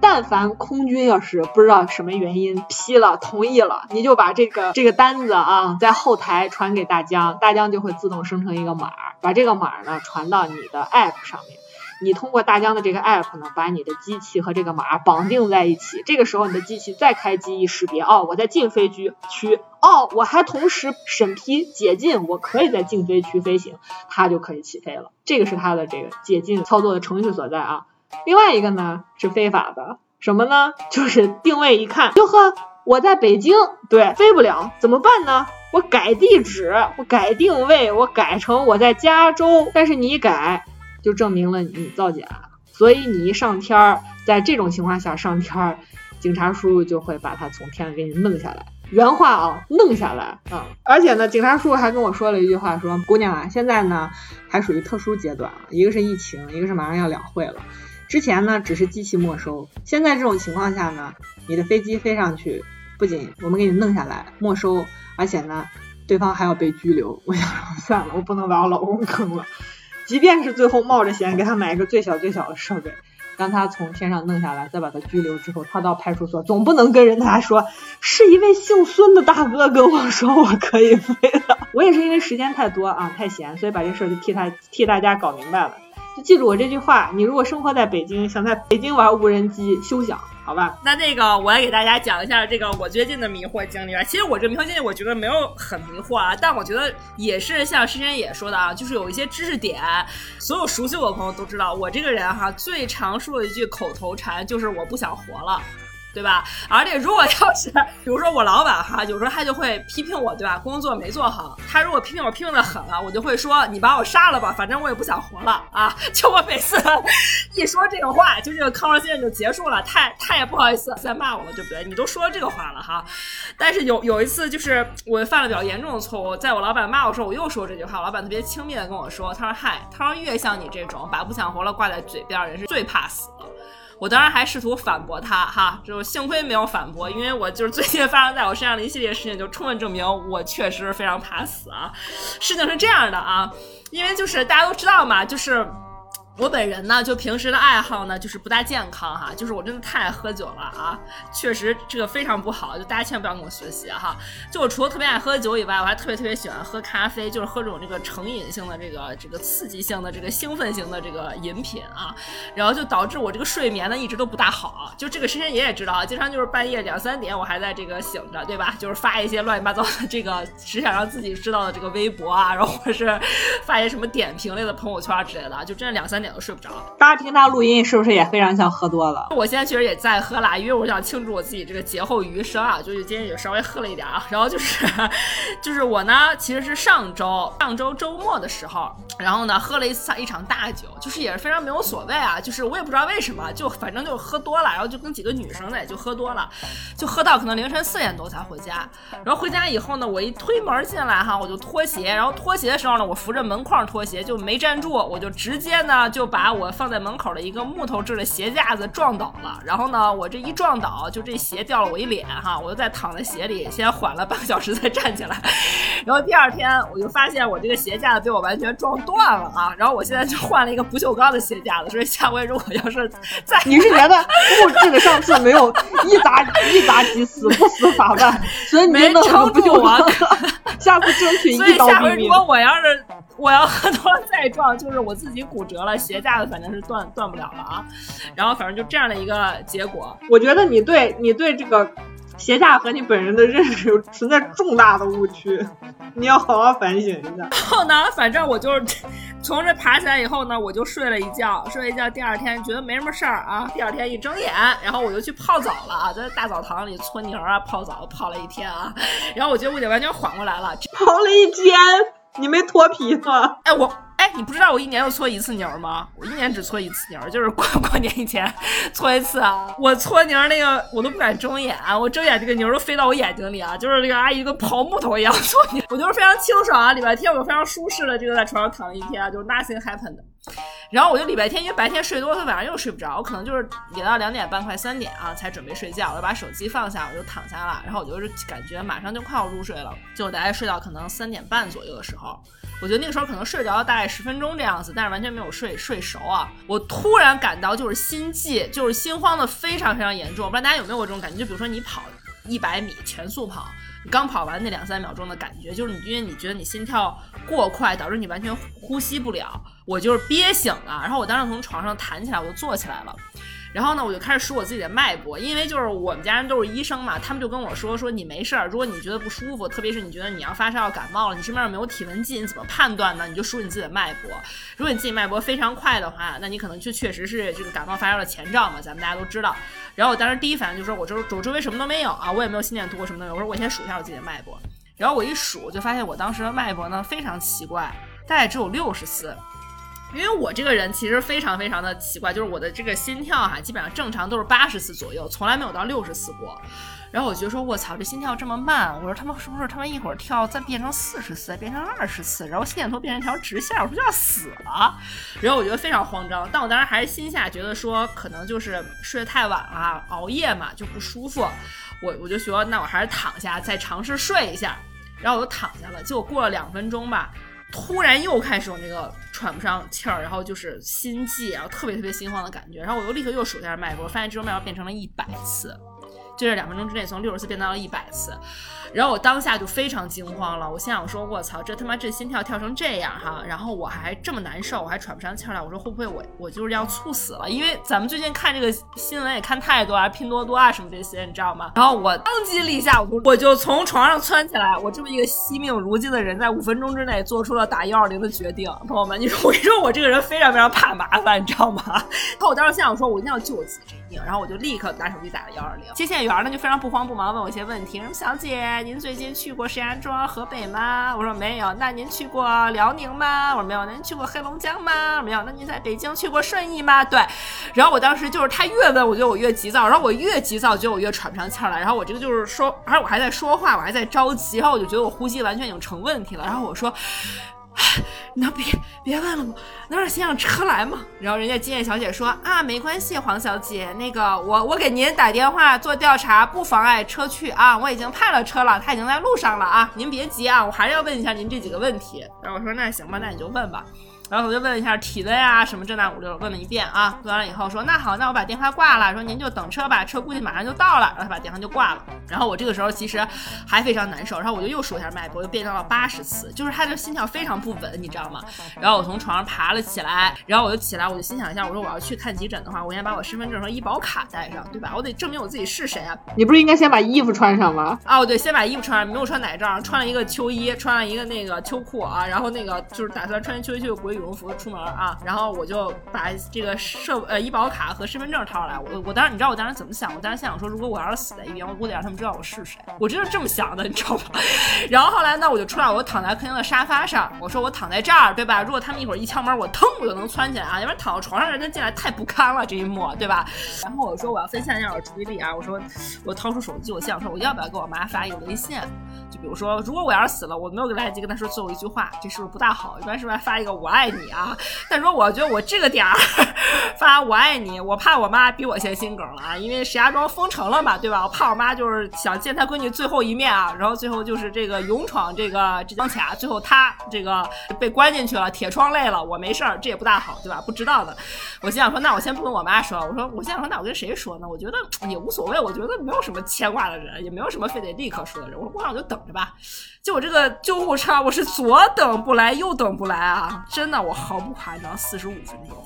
但凡空军要是不知道什么原因批了同意了，你就把这个这个单子啊在后台传给大疆，大疆就会自动生成一个码，把这个码呢传到你的 app 上面。你通过大疆的这个 app 呢，把你的机器和这个码绑定在一起。这个时候你的机器再开机一识别，哦，我在禁飞区区，哦，我还同时审批解禁，我可以在禁飞区飞行，它就可以起飞了。这个是它的这个解禁操作的程序所在啊。另外一个呢是非法的，什么呢？就是定位一看，哟呵，我在北京，对，飞不了，怎么办呢？我改地址，我改定位，我改成我在加州，但是你一改，就证明了你造假，所以你一上天儿，在这种情况下上天儿，警察叔叔就会把他从天上给你弄下来。原话啊，弄下来啊！而且呢，警察叔叔还跟我说了一句话，说姑娘啊，现在呢还属于特殊阶段，一个是疫情，一个是马上要两会了。之前呢只是机器没收，现在这种情况下呢，你的飞机飞上去，不仅我们给你弄下来没收，而且呢，对方还要被拘留。我想算了，我不能把我老公坑了，即便是最后冒着险给他买一个最小最小的设备，让他从天上弄下来，再把他拘留之后，他到派出所总不能跟人家说是一位姓孙的大哥跟我说我可以飞了。我也是因为时间太多啊，太闲，所以把这事儿就替他替大家搞明白了。记住我这句话，你如果生活在北京，想在北京玩无人机，休想，好吧？那那个，我来给大家讲一下这个我最近的迷惑经历吧。其实我这迷惑经历，我觉得没有很迷惑啊，但我觉得也是像师先也说的啊，就是有一些知识点，所有熟悉我的朋友都知道，我这个人哈，最常说的一句口头禅就是我不想活了。对吧？而且如果要是，比如说我老板哈，有时候他就会批评我，对吧？工作没做好，他如果批评我批评的狠了，我就会说你把我杀了吧，反正我也不想活了啊！就我每次一说这个话，就这个 conversation 就结束了，他他也不好意思再骂我了，对不对？你都说这个话了哈。但是有有一次，就是我犯了比较严重的错误，在我老板骂我时候，我又说这句话，老板特别轻蔑的跟我说，他说嗨，他说越像你这种把不想活了挂在嘴边的人是最怕死的。我当然还试图反驳他，哈，就幸亏没有反驳，因为我就是最近发生在我身上的一系列事情，就充分证明我确实非常怕死啊。事情是这样的啊，因为就是大家都知道嘛，就是。我本人呢，就平时的爱好呢，就是不大健康哈，就是我真的太爱喝酒了啊，确实这个非常不好，就大家千万不要跟我学习哈。就我除了特别爱喝酒以外，我还特别特别喜欢喝咖啡，就是喝这种这个成瘾性的这个这个刺激性的这个兴奋型的这个饮品啊，然后就导致我这个睡眠呢一直都不大好。就这个时间爷也知道啊，经常就是半夜两三点我还在这个醒着，对吧？就是发一些乱七八糟的这个只想让自己知道的这个微博啊，然后或者是发一些什么点评类的朋友圈之类的，就真的两三点。都睡不着，大家听他录音是不是也非常像喝多了？我现在确实也在喝啦，因为我想庆祝我自己这个劫后余生啊，就是今天也稍微喝了一点啊。然后就是，就是我呢，其实是上周上周周末的时候，然后呢喝了一次一场大酒，就是也是非常没有所谓啊，就是我也不知道为什么，就反正就喝多了，然后就跟几个女生呢也就喝多了，就喝到可能凌晨四点多才回家。然后回家以后呢，我一推门进来哈，我就脱鞋，然后脱鞋的时候呢，我扶着门框脱鞋就没站住，我就直接呢。就把我放在门口的一个木头制的鞋架子撞倒了，然后呢，我这一撞倒，就这鞋掉了我一脸哈，我就再躺在鞋里，先缓了半个小时再站起来，然后第二天我就发现我这个鞋架子被我完全撞断了啊，然后我现在就换了一个不锈钢的鞋架子，所以下回如果要是再你是觉得木质的上次没有一砸一砸即死不死法办，所以你没撑住啊，下次争取一刀毙命。如果我要是我要喝多了再撞，就是我自己骨折了。鞋架子反正是断断不了了啊，然后反正就这样的一个结果。我觉得你对你对这个鞋架和你本人的认识有存在重大的误区，你要好好反省一下。然后呢，反正我就是从这爬起来以后呢，我就睡了一觉，睡了一觉，第二天觉得没什么事儿啊，第二天一睁眼，然后我就去泡澡了啊，在大澡堂里搓泥儿啊，泡澡泡了一天啊，然后我觉得我已经完全缓过来了。泡了一天，你没脱皮吗？哎，我。哎，你不知道我一年就搓一次泥儿吗？我一年只搓一次泥儿，就是过过年以前 搓一次啊。我搓泥儿那个，我都不敢睁眼，我睁眼这个泥儿都飞到我眼睛里啊，就是这个阿姨跟刨木头一样搓泥。我就是非常清爽啊，礼拜天我非常舒适的这个在床上躺了一天啊，就是 nothing happened。然后我就礼拜天，因为白天睡多，他晚上又睡不着，我可能就是也到两点半快三点啊才准备睡觉，我就把手机放下，我就躺下了，然后我就是感觉马上就快要入睡了，就大概睡到可能三点半左右的时候。我觉得那个时候可能睡着了大概十分钟这样子，但是完全没有睡睡熟啊！我突然感到就是心悸，就是心慌的非常非常严重。不知道大家有没有过这种感觉？就比如说你跑一百米全速跑，刚跑完那两三秒钟的感觉，就是你因为你觉得你心跳过快，导致你完全呼吸不了。我就是憋醒了，然后我当时从床上弹起来，我就坐起来了。然后呢，我就开始数我自己的脉搏，因为就是我们家人都是医生嘛，他们就跟我说说你没事儿，如果你觉得不舒服，特别是你觉得你要发烧要感冒了，你身边又没有体温计，你怎么判断呢？你就数你自己的脉搏，如果你自己脉搏非常快的话，那你可能就确实是这个感冒发烧的前兆嘛，咱们大家都知道。然后我当时第一反应就说，我周我周围什么都没有啊，我也没有心电图什么的，我说我先数一下我自己的脉搏。然后我一数就发现我当时的脉搏呢非常奇怪，大概只有六十四。因为我这个人其实非常非常的奇怪，就是我的这个心跳哈，基本上正常都是八十次左右，从来没有到六十次过。然后我觉得说，我操，这心跳这么慢，我说他们是不是他们一会儿跳再变成四十次，变成二十次，然后心电图变成一条直线，我说就要死了。然后我觉得非常慌张，但我当时还是心下觉得说，可能就是睡得太晚了，熬夜嘛就不舒服。我我就说，那我还是躺下再尝试睡一下。然后我就躺下了，结果过了两分钟吧。突然又开始有那个喘不上气儿，然后就是心悸，然后特别特别心慌的感觉，然后我又立刻又数下脉搏，发现这种脉搏变成了一百次。就是两分钟之内从六十次变到了一百次，然后我当下就非常惊慌了。我心想说：“我操，这他妈这心跳跳成这样哈，然后我还这么难受，我还喘不上气来。我说会不会我我就是要猝死了？因为咱们最近看这个新闻也看太多啊，拼多多啊什么这些，你知道吗？然后我当机立下，我就从床上窜起来。我这么一个惜命如金的人，在五分钟之内做出了打幺二零的决定。朋友们，你说我你说我这个人非常非常怕麻烦，你知道吗？然后我当时心想说，我一定要救我自己这一命。然后我就立刻拿手机打了幺二零，接线员呢就非常不慌不忙问我一些问题，什么小姐，您最近去过石家庄、河北吗？我说没有。那您去过辽宁吗？我说没有。那您去过黑龙江吗？没有。那您在北京去过顺义吗？对。然后我当时就是他越问，我觉得我越急躁，然后我越急躁，觉得我越喘不上气来。然后我这个就是说，而且我还在说话，我还在着急，然后我就觉得我呼吸完全已经成问题了。然后我说。你能别别问了吗？能让先让车来吗？然后人家金燕小姐说啊，没关系，黄小姐，那个我我给您打电话做调查，不妨碍车去啊，我已经派了车了，他已经在路上了啊，您别急啊，我还是要问一下您这几个问题。然后我说那行吧，那你就问吧。然后我就问了一下体温啊，什么这那五六，问了一遍啊。问完了以后说，那好，那我把电话挂了。说您就等车吧，车估计马上就到了。然后他把电话就挂了。然后我这个时候其实还非常难受。然后我就又数一下脉搏，又变成了八十次，就是他的心跳非常不稳，你知道吗？然后我从床上爬了起来，然后我就起来，我就心想一下，我说我要去看急诊的话，我应该把我身份证和医保卡带上，对吧？我得证明我自己是谁啊。你不是应该先把衣服穿上吗？哦，对，先把衣服穿上，没有穿奶罩，穿了一个秋衣，穿了一个那个秋裤啊，然后那个就是打算穿秋衣秋裤、羽绒服出门。啊，然后我就把这个社呃医保卡和身份证掏出来，我我当时你知道我当时怎么想？我当时想说，如果我要是死在一边，我我得让他们知道我是谁，我真是这么想的，你知道吗？然后后来呢，我就出来，我躺在客厅的沙发上，我说我躺在这儿，对吧？如果他们一会儿一敲门，我腾我就能窜起来啊，要不然躺到床上人家进来太不堪了这一幕，对吧？然后我说我要分散一下我注意力啊，我说我掏出手机，我想说我要不要给我妈发一个微信？就比如说，如果我要是死了，我没有来得及跟她说最后一句话，这是不是不大好？一般是不是发一个我爱你啊？但说我觉得我这个点儿发我爱你，我怕我妈比我先心梗了啊，因为石家庄封城了嘛，对吧？我怕我妈就是想见她闺女最后一面啊，然后最后就是这个勇闯这个这张卡，最后她这个被关进去了，铁窗泪了，我没事儿，这也不大好，对吧？不知道的，我心想说，那我先不跟我妈说，我说我心想说，那我跟谁说呢？我觉得也无所谓，我觉得没有什么牵挂的人，也没有什么非得立刻说的人，我说我那我就等着吧。就我这个救护车，我是左等不来，右等不来啊！真的，我毫不夸张，四十五分钟，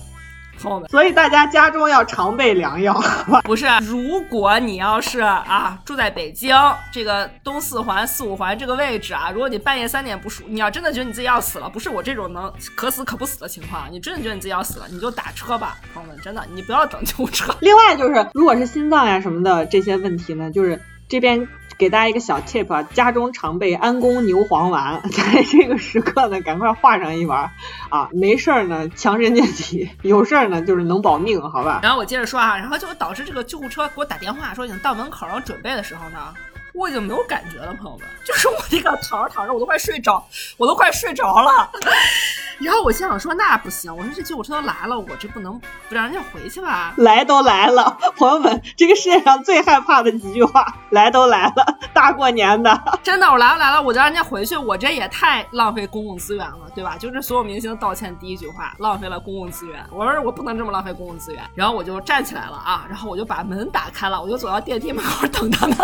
朋友们。所以大家家中要常备良药。不是，如果你要是啊住在北京这个东四环、四五环这个位置啊，如果你半夜三点不熟，你要真的觉得你自己要死了，不是我这种能可死可不死的情况，你真的觉得你自己要死了，你就打车吧，朋友们，真的，你不要等救护车。另外就是，如果是心脏呀什么的这些问题呢，就是这边。给大家一个小 tip 啊，家中常备安宫牛黄丸，在这个时刻呢，赶快画上一丸啊，没事儿呢强身健体，有事儿呢就是能保命，好吧？然后我接着说啊，然后就导致这个救护车给我打电话说已经到门口，然后准备的时候呢。我已经没有感觉了，朋友们，就是我这个躺着躺着，我都快睡着，我都快睡着了。然后我心想说，那不行，我说这救护车都来了，我这不能不让人家回去吧？来都来了，朋友们，这个世界上最害怕的几句话，来都来了，大过年的，真的，我来都来了，我就让人家回去，我这也太浪费公共资源了，对吧？就是所有明星道歉第一句话，浪费了公共资源。我说我不能这么浪费公共资源，然后我就站起来了啊，然后我就把门打开了，我就走到电梯门口等他们。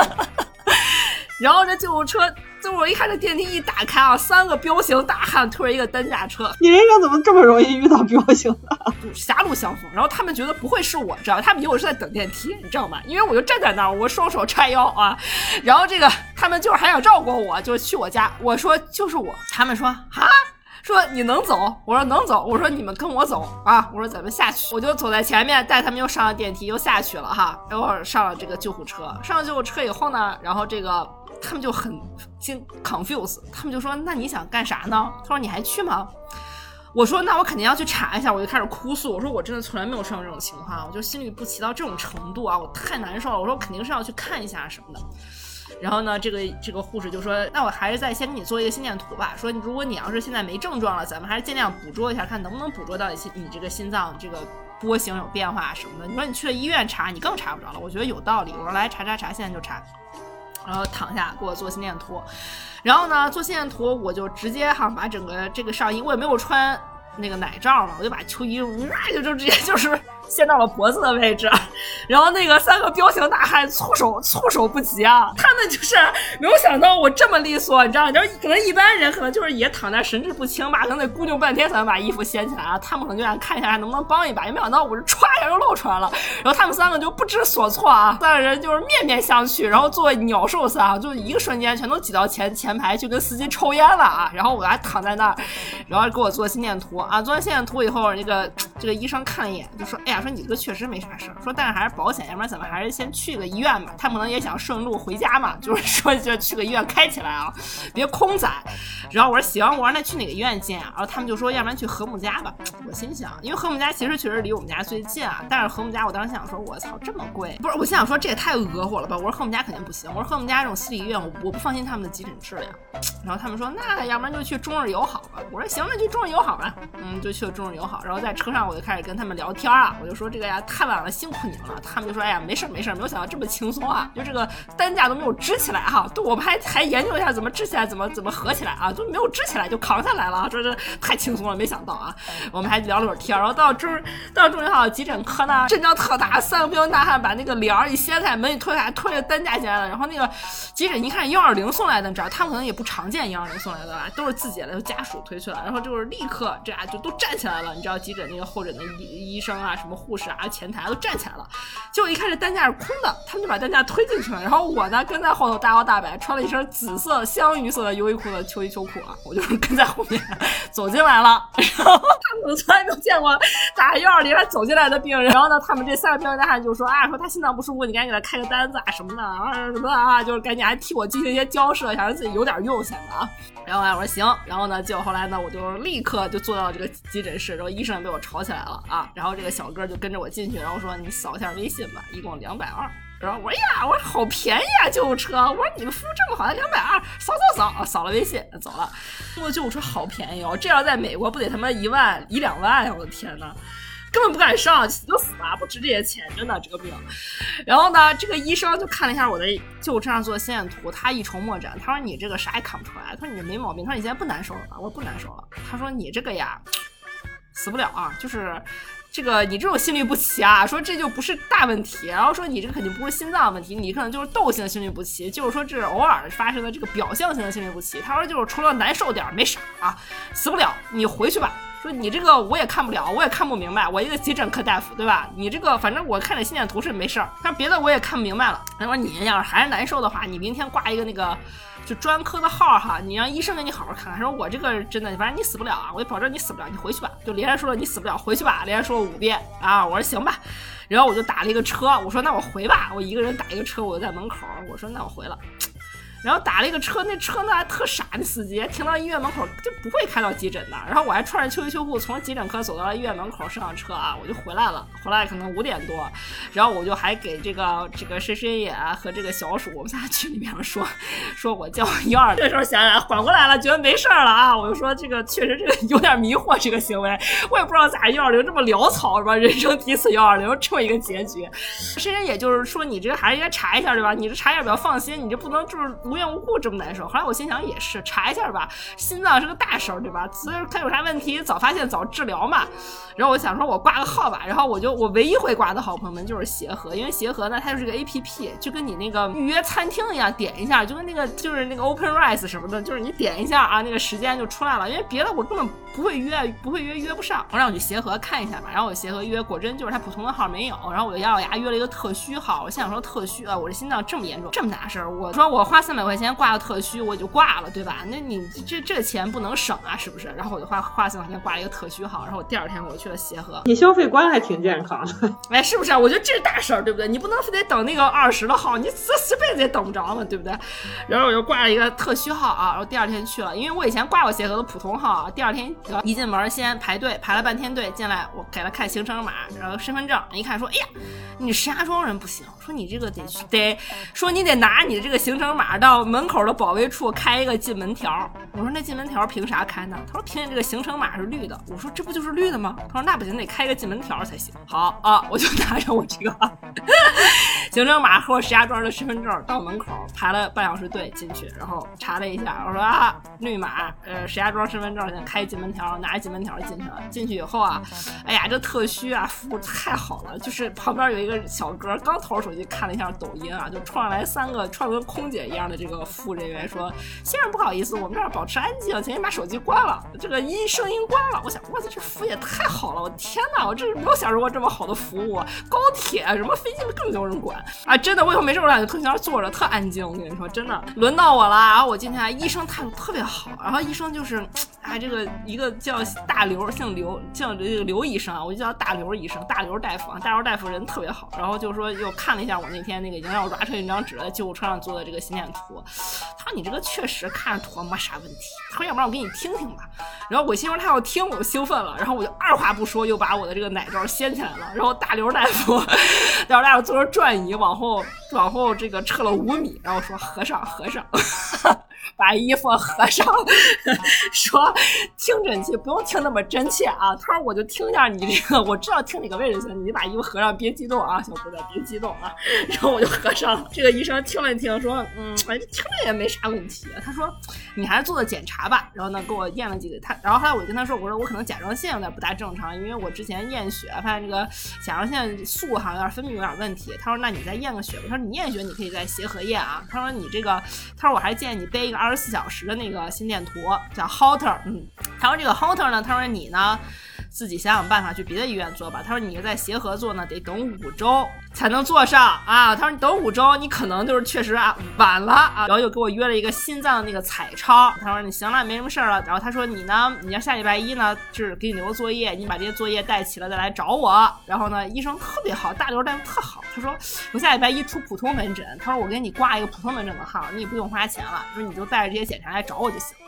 然后这救护车，就我一看这电梯一打开啊，三个彪形大汉推着一个担架车。你人生怎么这么容易遇到彪形的？狭路相逢。然后他们觉得不会是我，知道他们以为我是在等电梯，你知道吗？因为我就站在那儿，我双手叉腰啊。然后这个他们就是还想照顾我，就是去我家。我说就是我，他们说啊，说你能走？我说能走。我说你们跟我走啊。我说咱们下去。我就走在前面，带他们又上了电梯，又下去了哈。然后上了这个救护车，上了救护车以后呢，然后这个。他们就很惊 confuse，他们就说：“那你想干啥呢？”他说：“你还去吗？”我说：“那我肯定要去查一下。”我就开始哭诉，我说：“我真的从来没有出现这种情况，我就心律不齐到这种程度啊，我太难受了。”我说：“肯定是要去看一下什么的。”然后呢，这个这个护士就说：“那我还是再先给你做一个心电图吧。说如果你要是现在没症状了，咱们还是尽量捕捉一下，看能不能捕捉到一些你这个心脏这个波形有变化什么的。你说你去了医院查，你更查不着了。我觉得有道理。我说来查查查，现在就查。”然后躺下给我做心电图，然后呢做心电图我就直接哈把整个这个上衣我也没有穿那个奶罩嘛，我就把秋衣哇就就直接就是。陷到了脖子的位置，然后那个三个彪形大汉措手措手不及啊！他们就是没有想到我这么利索，你知道？就是可能一般人可能就是也躺在神志不清吧，可能得咕哝半天才能把衣服掀起来啊。他们可能就想看一下还能不能帮一把，也没想到我这歘一下就露出来了。然后他们三个就不知所措啊，三个人就是面面相觑，然后做鸟兽散啊，就一个瞬间全都挤到前前排去跟司机抽烟了啊。然后我还躺在那儿，然后给我做心电图啊。做完心电图以后，那个这个医生看了一眼，就说：“哎呀。”说你这个确实没啥事儿，说但是还是保险，要不然咱们还是先去个医院吧。他可能也想顺路回家嘛，就是 说就去个医院开起来啊，别空载。然后我说行，我说那去哪个医院近啊？然后他们就说要不然去和睦家吧。我心想，因为和睦家其实确实离我们家最近啊，但是和睦家我当时想说，我操这么贵，不是？我心想说这也太讹我了吧？我说和睦家肯定不行，我说和睦家这种私立医院，我我不放心他们的急诊质量。然后他们说那要不然就去中日友好吧。我说行，那去中日友好吧。嗯，就去了中日友好。然后在车上我就开始跟他们聊天啊，就说这个呀太。晚了，辛苦你了。他们就说：“哎呀，没事没事没有想到这么轻松啊！就这个担架都没有支起来哈，都我们还还研究一下怎么支起来，怎么怎么合起来啊，就没有支起来就扛下来了。说这太轻松了，没想到啊。我们还聊了会儿天，然后到中到中医好急诊科呢，阵仗特大，三个彪形大汉把那个帘儿一掀开，门一推开，推着担架进来了。然后那个急诊一看幺二零送来的，你知道，他们可能也不常见幺二零送来的吧，都是自己的家属推去了。然后就是立刻这俩就都站起来了，你知道急诊那个候诊的医医生啊，什么护士啊，前台都站起来了。结果一看这担架是空的，他们就把担架推进去了。然后我呢跟在后头大摇大摆，穿了一身紫色香芋色的优衣库的秋衣秋裤啊，我就是跟在后面 走进来了。然后他们从来没有见过打幺二零还走进来的病人。然后呢，他们这三个彪形大汉就说啊，说他心脏不舒服，你赶紧给他开个单子啊什么的啊什么的啊，就是赶紧还替我进行一些交涉，想让自己有点用显得啊。然后我说行，然后呢，结果后来呢，我就立刻就坐到这个急诊室，然后医生被我吵起来了啊。然后这个小哥就跟着我进去，然后说你扫一下。微信吧，一共两百二。然后我说呀，我说好便宜啊，救护车。我说你们服务这么好，才两百二，扫扫扫，扫了微信走了。坐救护车好便宜哦，这要在美国不得他妈一万一两万呀！我的天呐，根本不敢上，死就死吧，不值这些钱，真的这个病。然后呢，这个医生就看了一下我的救护车做的心电图，他一筹莫展，他说你这个啥也看不出来，他说你这没毛病，他说你现在不难受了吧？我说不难受了。他说你这个呀，死不了啊，就是。这个你这种心律不齐啊，说这就不是大问题，然后说你这个肯定不是心脏问题，你可能就是窦性心律不齐，就是说这是偶尔发生的这个表象性的心律不齐。他说就是除了难受点没啥啊，死不了，你回去吧。说你这个我也看不了，我也看不明白，我一个急诊科大夫，对吧？你这个反正我看着心电图是没事儿，但别的我也看不明白了。他说你要是还是难受的话，你明天挂一个那个就专科的号哈，你让医生给你好好看看。说我这个真的，反正你死不了啊，我就保证你死不了，你回去吧。就连着说了你死不了，回去吧，连着说了五遍啊。我说行吧，然后我就打了一个车，我说那我回吧，我一个人打一个车，我就在门口，我说那我回了。然后打了一个车，那车呢还特傻，那司机停到医院门口就不会开到急诊的。然后我还穿着秋衣秋裤从急诊科走到了医院门口，上车啊，我就回来了。回来可能五点多，然后我就还给这个这个深深野和这个小鼠，我们仨群里面说，说我叫幺二。这时候想想缓过来了，觉得没事儿了啊，我就说这个确实这个有点迷惑这个行为，我也不知道咋幺二零这么潦草是吧？人生第一次幺二零这么一个结局。深深野就是说你这个还是应该查一下对吧？你这查一下比较放心，你这不能就是。无缘无故这么难受，后来我心想也是，查一下吧，心脏是个大事儿，对吧？所以看有啥问题，早发现早治疗嘛。然后我想说，我挂个号吧。然后我就我唯一会挂的好朋友们就是协和，因为协和呢，它就是个 A P P，就跟你那个预约餐厅一样，点一下，就跟那个就是那个 Open Rice 什么的，就是你点一下啊，那个时间就出来了。因为别的我根本不会约，不会约约不上。我让我去协和看一下吧。然后我协和约，果真就是他普通的号没有。然后我就咬咬牙约了一个特需号。我心想说特需啊，我这心脏这么严重，这么大事儿，我说我花三百百块钱挂个特需，我就挂了，对吧？那你这这钱不能省啊，是不是？然后我就花花三百块钱挂了一个特需号。然后我第二天我去了协和。你消费观还挺健康的，哎，是不是？我觉得这是大事儿，对不对？你不能非得等那个二十的号，你这这辈子也等不着嘛，对不对？然后我就挂了一个特需号啊，然后第二天去了，因为我以前挂过协和的普通号啊。第二天一进门先排队，排了半天队进来，我给他看行程码，然后身份证，一看说，哎呀，你石家庄人不行，说你这个得得，说你得拿你的这个行程码到到门口的保卫处开一个进门条。我说那进门条凭啥开呢？他说凭你这个行程码是绿的。我说这不就是绿的吗？他说那不行，得开个进门条才行。好啊，我就拿着我这个 行程码和我石家庄的身份证到门口排了半小时队进去，然后查了一下，我说啊绿码，呃石家庄身份证先开进门条，拿着进门条进去了。进去以后啊，哎呀这特需啊服务太好了，就是旁边有一个小哥刚掏手机看了一下抖音啊，就冲上来三个穿跟空姐一样的这个服务人员说：“先生不好意思，我们这儿保持安静，请您把手机关了，这个音声音关了。”我想，哇塞，这服务也太好了，我天哪，我这是没有享受过这么好的服务。高铁什么飞机更没有人管啊！真的，我以后没事我俩就特那坐着特安静。我跟你说，真的，轮到我了。然后我今天，医生态度特别好。然后医生就是，哎，这个一个叫大刘，姓刘，叫这个刘医生啊，我就叫大刘医生，大刘大夫啊，大刘大夫人特别好。然后就说又看了一下我那天那个已经让我抓成一张纸在救护车上做的这个心电图，他说你这个确实看着图没啥问题。他说要不然我给你听听吧。然后我心说他要听，我兴奋了。然后我就二话不说又把我的这个奶罩掀起来了。然后大刘大夫，大刘大夫坐着转椅往后往后这个撤了五米，然后说和尚和尚。把衣服合上，说听诊器，不用听那么真切啊。他说我就听一下你这个，我知道听哪个位置行。你把衣服合上，别激动啊，小姑娘，别激动啊。然后我就合上了。这个医生听了听，说嗯，哎，听着也没啥问题。他说你还是做个检查吧。然后呢，给我验了几个。他然后后来我就跟他说，我说我可能甲状腺有点不大正常，因为我之前验血发现这个甲状腺素好像有点分泌有点问题。他说那你再验个血吧。他说你验血你可以在协和验啊。他说你这个，他说我还建议你背一个。二十四小时的那个心电图叫 Holter，嗯，他说这个 Holter 呢，他说你呢自己想想办法去别的医院做吧。他说你在协和做呢，得等五周才能做上啊。他说你等五周，你可能就是确实啊晚了啊。然后又给我约了一个心脏的那个彩超。他说你行了，没什么事儿了。然后他说你呢，你要下礼拜一呢，就是给你留个作业，你把这些作业带齐了再来找我。然后呢，医生特别好，大刘大夫特好。他说我下礼拜一出普通门诊，他说我给你挂一个普通门诊的号，你也不用花钱了，说你就。带着这些检查来找我就行了。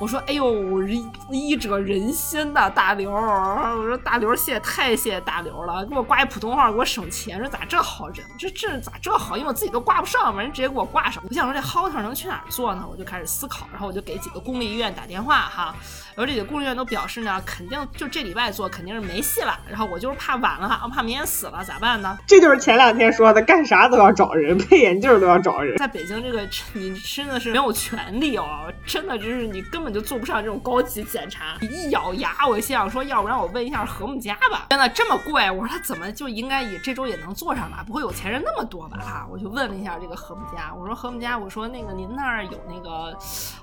我说：“哎呦，医者仁心呐，大刘！我说大刘，谢太谢谢大刘了，给我挂一普通号，给我省钱。说咋这好人？这这咋这好？因为我自己都挂不上嘛，人直接给我挂上。我想说这 Holter 能去哪儿做呢？我就开始思考，然后我就给几个公立医院打电话哈。然后这几个公立医院都表示呢，肯定就这礼拜做肯定是没戏了。然后我就是怕晚了，我怕明天死了咋办呢？这就是前两天说的，干啥都要找人，配眼镜都要找人。在北京这个，你真的是没有权利哦，真的就是你根本就做不上这种高级检查。一咬牙，我心想说，要不然我问一下和睦家吧，真的这么贵？我说他怎么就应该也这周也能做上吧？不会有钱人那么多吧？哈，我就问了一下这个和睦家，我说和睦家，我说那个您那儿有那个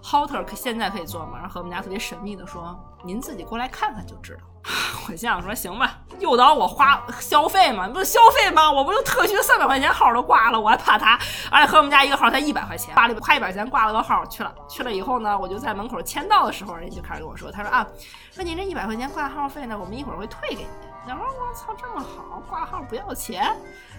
halter 现在可以做吗？然后和睦家特别神秘的说，您自己过来看看就知道。我心想说行吧，诱导我花消费嘛，不消费吗？我不就特需三百块钱号都挂了，我还怕他，而且和我们家一个号才一百块钱，花了花一百块钱挂了个号去了，去了以后呢，我就在门口签到的时候，人家就开始跟我说，他说啊，说您这一百块钱挂号费呢，我们一会儿会退给您。我说我操，这么好，挂号不要钱，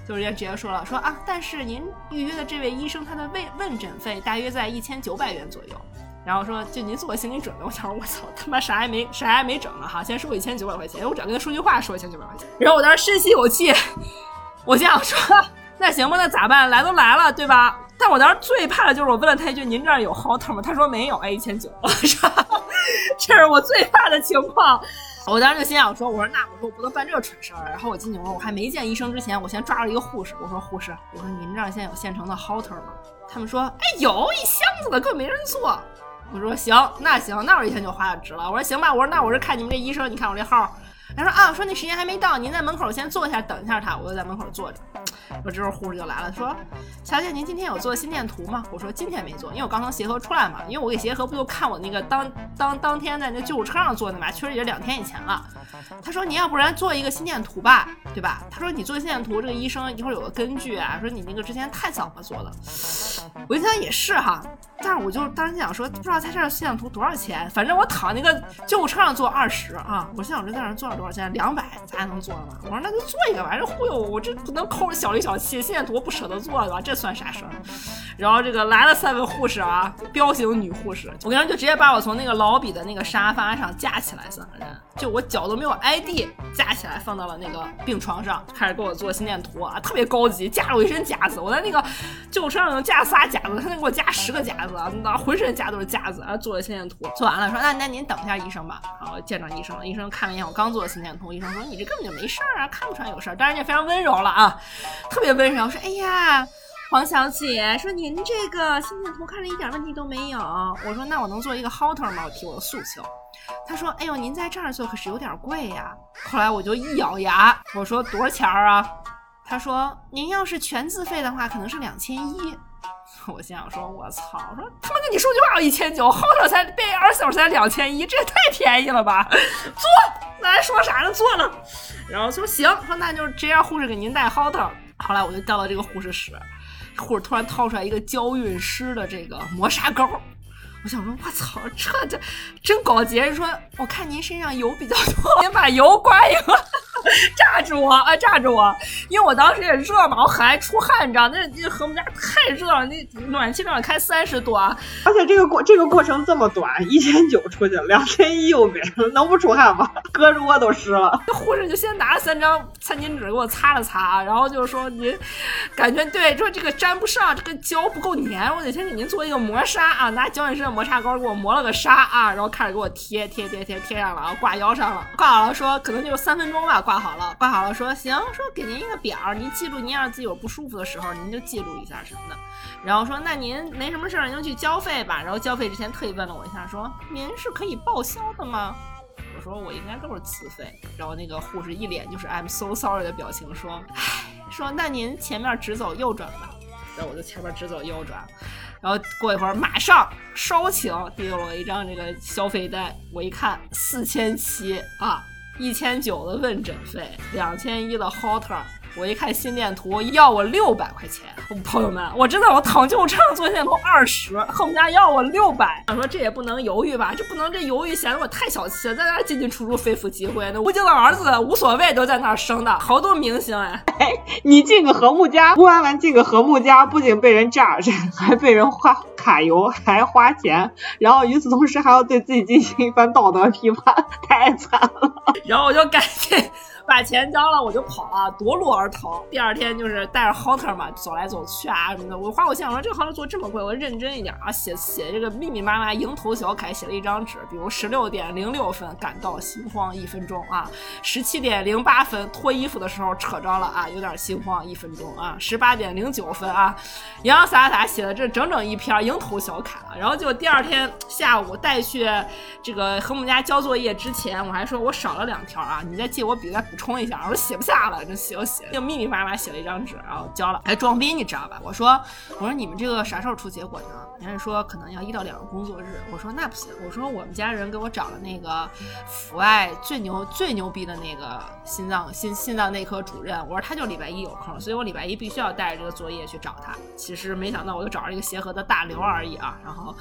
就人家直接说了，说啊，但是您预约的这位医生他的问问诊费大约在一千九百元左右。然后说，就您做个心理准备。我想说，我操，他妈啥也没啥也没整呢哈，先收一千九百块钱，我只要跟他说句话，收一千九百块钱。然后我当时深吸口气，我心想说，那行吧，那咋办？来都来了，对吧？但我当时最怕的就是我问了他一句，您这儿有 halter 吗？他说没有，哎，一千九。我说这是我最怕的情况。我当时就心想说，我说那我说我不能办这蠢事儿。然后我进去我说我还没见医生之前，我先抓住一个护士，我说护士，我说您这儿现在有现成的 halter 吗？他们说，哎，有一箱子的，根本没人做。我说行，那行，那我一天就花的值了。我说行吧，我说那我是看你们这医生，你看我这号。他说啊，说那时间还没到，您在门口先坐一下，等一下他。我就在门口坐着。说这时候护士就来了，说小姐您今天有做心电图吗？我说今天没做，因为我刚从协和出来嘛。因为我给协和不就看我那个当当当天在那救护车上做的嘛，确实也两天以前了。他说你要不然做一个心电图吧，对吧？他说你做心电图，这个医生一会儿有个根据啊。说你那个之前太早了做的。我一想也是哈，但是我就当时想说，不知道他这心电图多少钱？反正我躺那个救护车上做二十啊，我心想说在那做了多少钱？两百，咱还能做吗？我说那就做一个吧，这忽悠我，我这不能抠着小里小气，心电图不舍得做吧？这算啥事儿？然后这个来了三位护士啊，彪形女护士，我跟人就直接把我从那个老比的那个沙发上架起来，三个人，就我脚都没有挨地，架起来放到了那个病床上，开始给我做心电图啊，特别高级，架了我一身夹子，我在那个救护车上能架仨夹子，他能给我加十个夹子啊，那浑身夹都是夹子啊，做了心电图，做完了说那那您等一下医生吧，然后见着医生了，医生看了一眼我刚做的心电图，医生说你这根本就没事儿啊，看不出来有事儿，但是人家非常温柔了啊，特别温柔，说哎呀。黄小姐说：“您这个心电图看着一点问题都没有。”我说：“那我能做一个 halter 吗？我提我的诉求。”他说：“哎呦，您在这儿做可是有点贵呀。”后来我就一咬牙，我说：“多少钱儿啊？”他说：“您要是全自费的话，可能是两千一。”我心想说：“我操！说他妈跟你说句话，我一千九，halter 才被二十四小时才两千一，这也太便宜了吧？”做，那还说啥呢？做了，然后说行，说那就直接让护士给您带 hotel。后来我就调到这个护士室。护士突然掏出来一个娇韵诗的这个磨砂膏，我想说，我操，这这真高级！说，我看您身上油比较多，您把油刮一刮。炸着我啊！炸着我，因为我当时也热嘛，我很爱出汗，你知道，那那和我们家太热了，那暖气正开三十度啊。而且这个过这个过程这么短，一千九出去了，两千一又给，能不出汗吗？胳肢窝都湿了。那护士就先拿了三张餐巾纸给我擦了擦，然后就说您感觉对，说这个粘不上，这个胶不够粘，我得先给您做一个磨砂啊，拿胶原式的磨砂膏给我磨了个砂啊，然后开始给我贴贴贴贴贴上了啊，挂腰上了，挂好了说可能就三分钟吧。挂好了，挂好了，说行，说给您一个表，您记录，您要是自己有不舒服的时候，您就记录一下什么的。然后说，那您没什么事儿，您就去交费吧。然后交费之前特意问了我一下，说您是可以报销的吗？我说我应该都是自费。然后那个护士一脸就是 I'm so sorry 的表情，说，唉，说那您前面直走右转吧。然后我就前面直走右转，然后过一会儿马上稍请递给我一张这个消费单，我一看四千七啊。一千九的问诊费，两千一的 Hotter，我一看心电图要我六百块钱。朋友们，我真的我躺救护车上做心电图二十，恨不得要我六百。想说这也不能犹豫吧，这不能这犹豫显得我太小气了，在那进进出出非富即贵。那吴京的儿子无所谓，都在那儿生的好多明星哎。哎，你进个和睦家，乌安完进个和睦家，不仅被人炸，还被人花卡油，还花钱，然后与此同时还要对自己进行一番道德批判，太惨了。然后我就赶紧把钱交了我就跑了，夺路而逃。第二天就是带着 halter 嘛，走来走去啊什么的。我花我心想说这个 halter 做这么贵，我认真一点啊，写写这个密密麻麻蝇头小楷写了一张纸，比如十六点零六分感到心慌一分钟啊，十七点零八分脱衣服的时候扯着了啊，有点心慌一分钟啊，十八点零九分啊，洋洋洒洒写了这整整一篇蝇头小楷啊，然后就第二天下午带去这个和我们家交作业之前，我还说我少了两条啊，你再借我笔再补充一下，我说写不下了，就写我写就密密麻麻写了一张纸，然后交了，还装逼你知道吧？我说我说你们这个啥时候出结果呢？人家说可能要一到两个工作日，我说那不行，我说我们家人给我找了那个阜外最牛最牛逼的那个心脏心心脏内科主任，我说他就礼拜一有空，所以我礼拜一必须要带着这个作业去找他。其实没想到我就找着一个协和的大刘而已啊，然后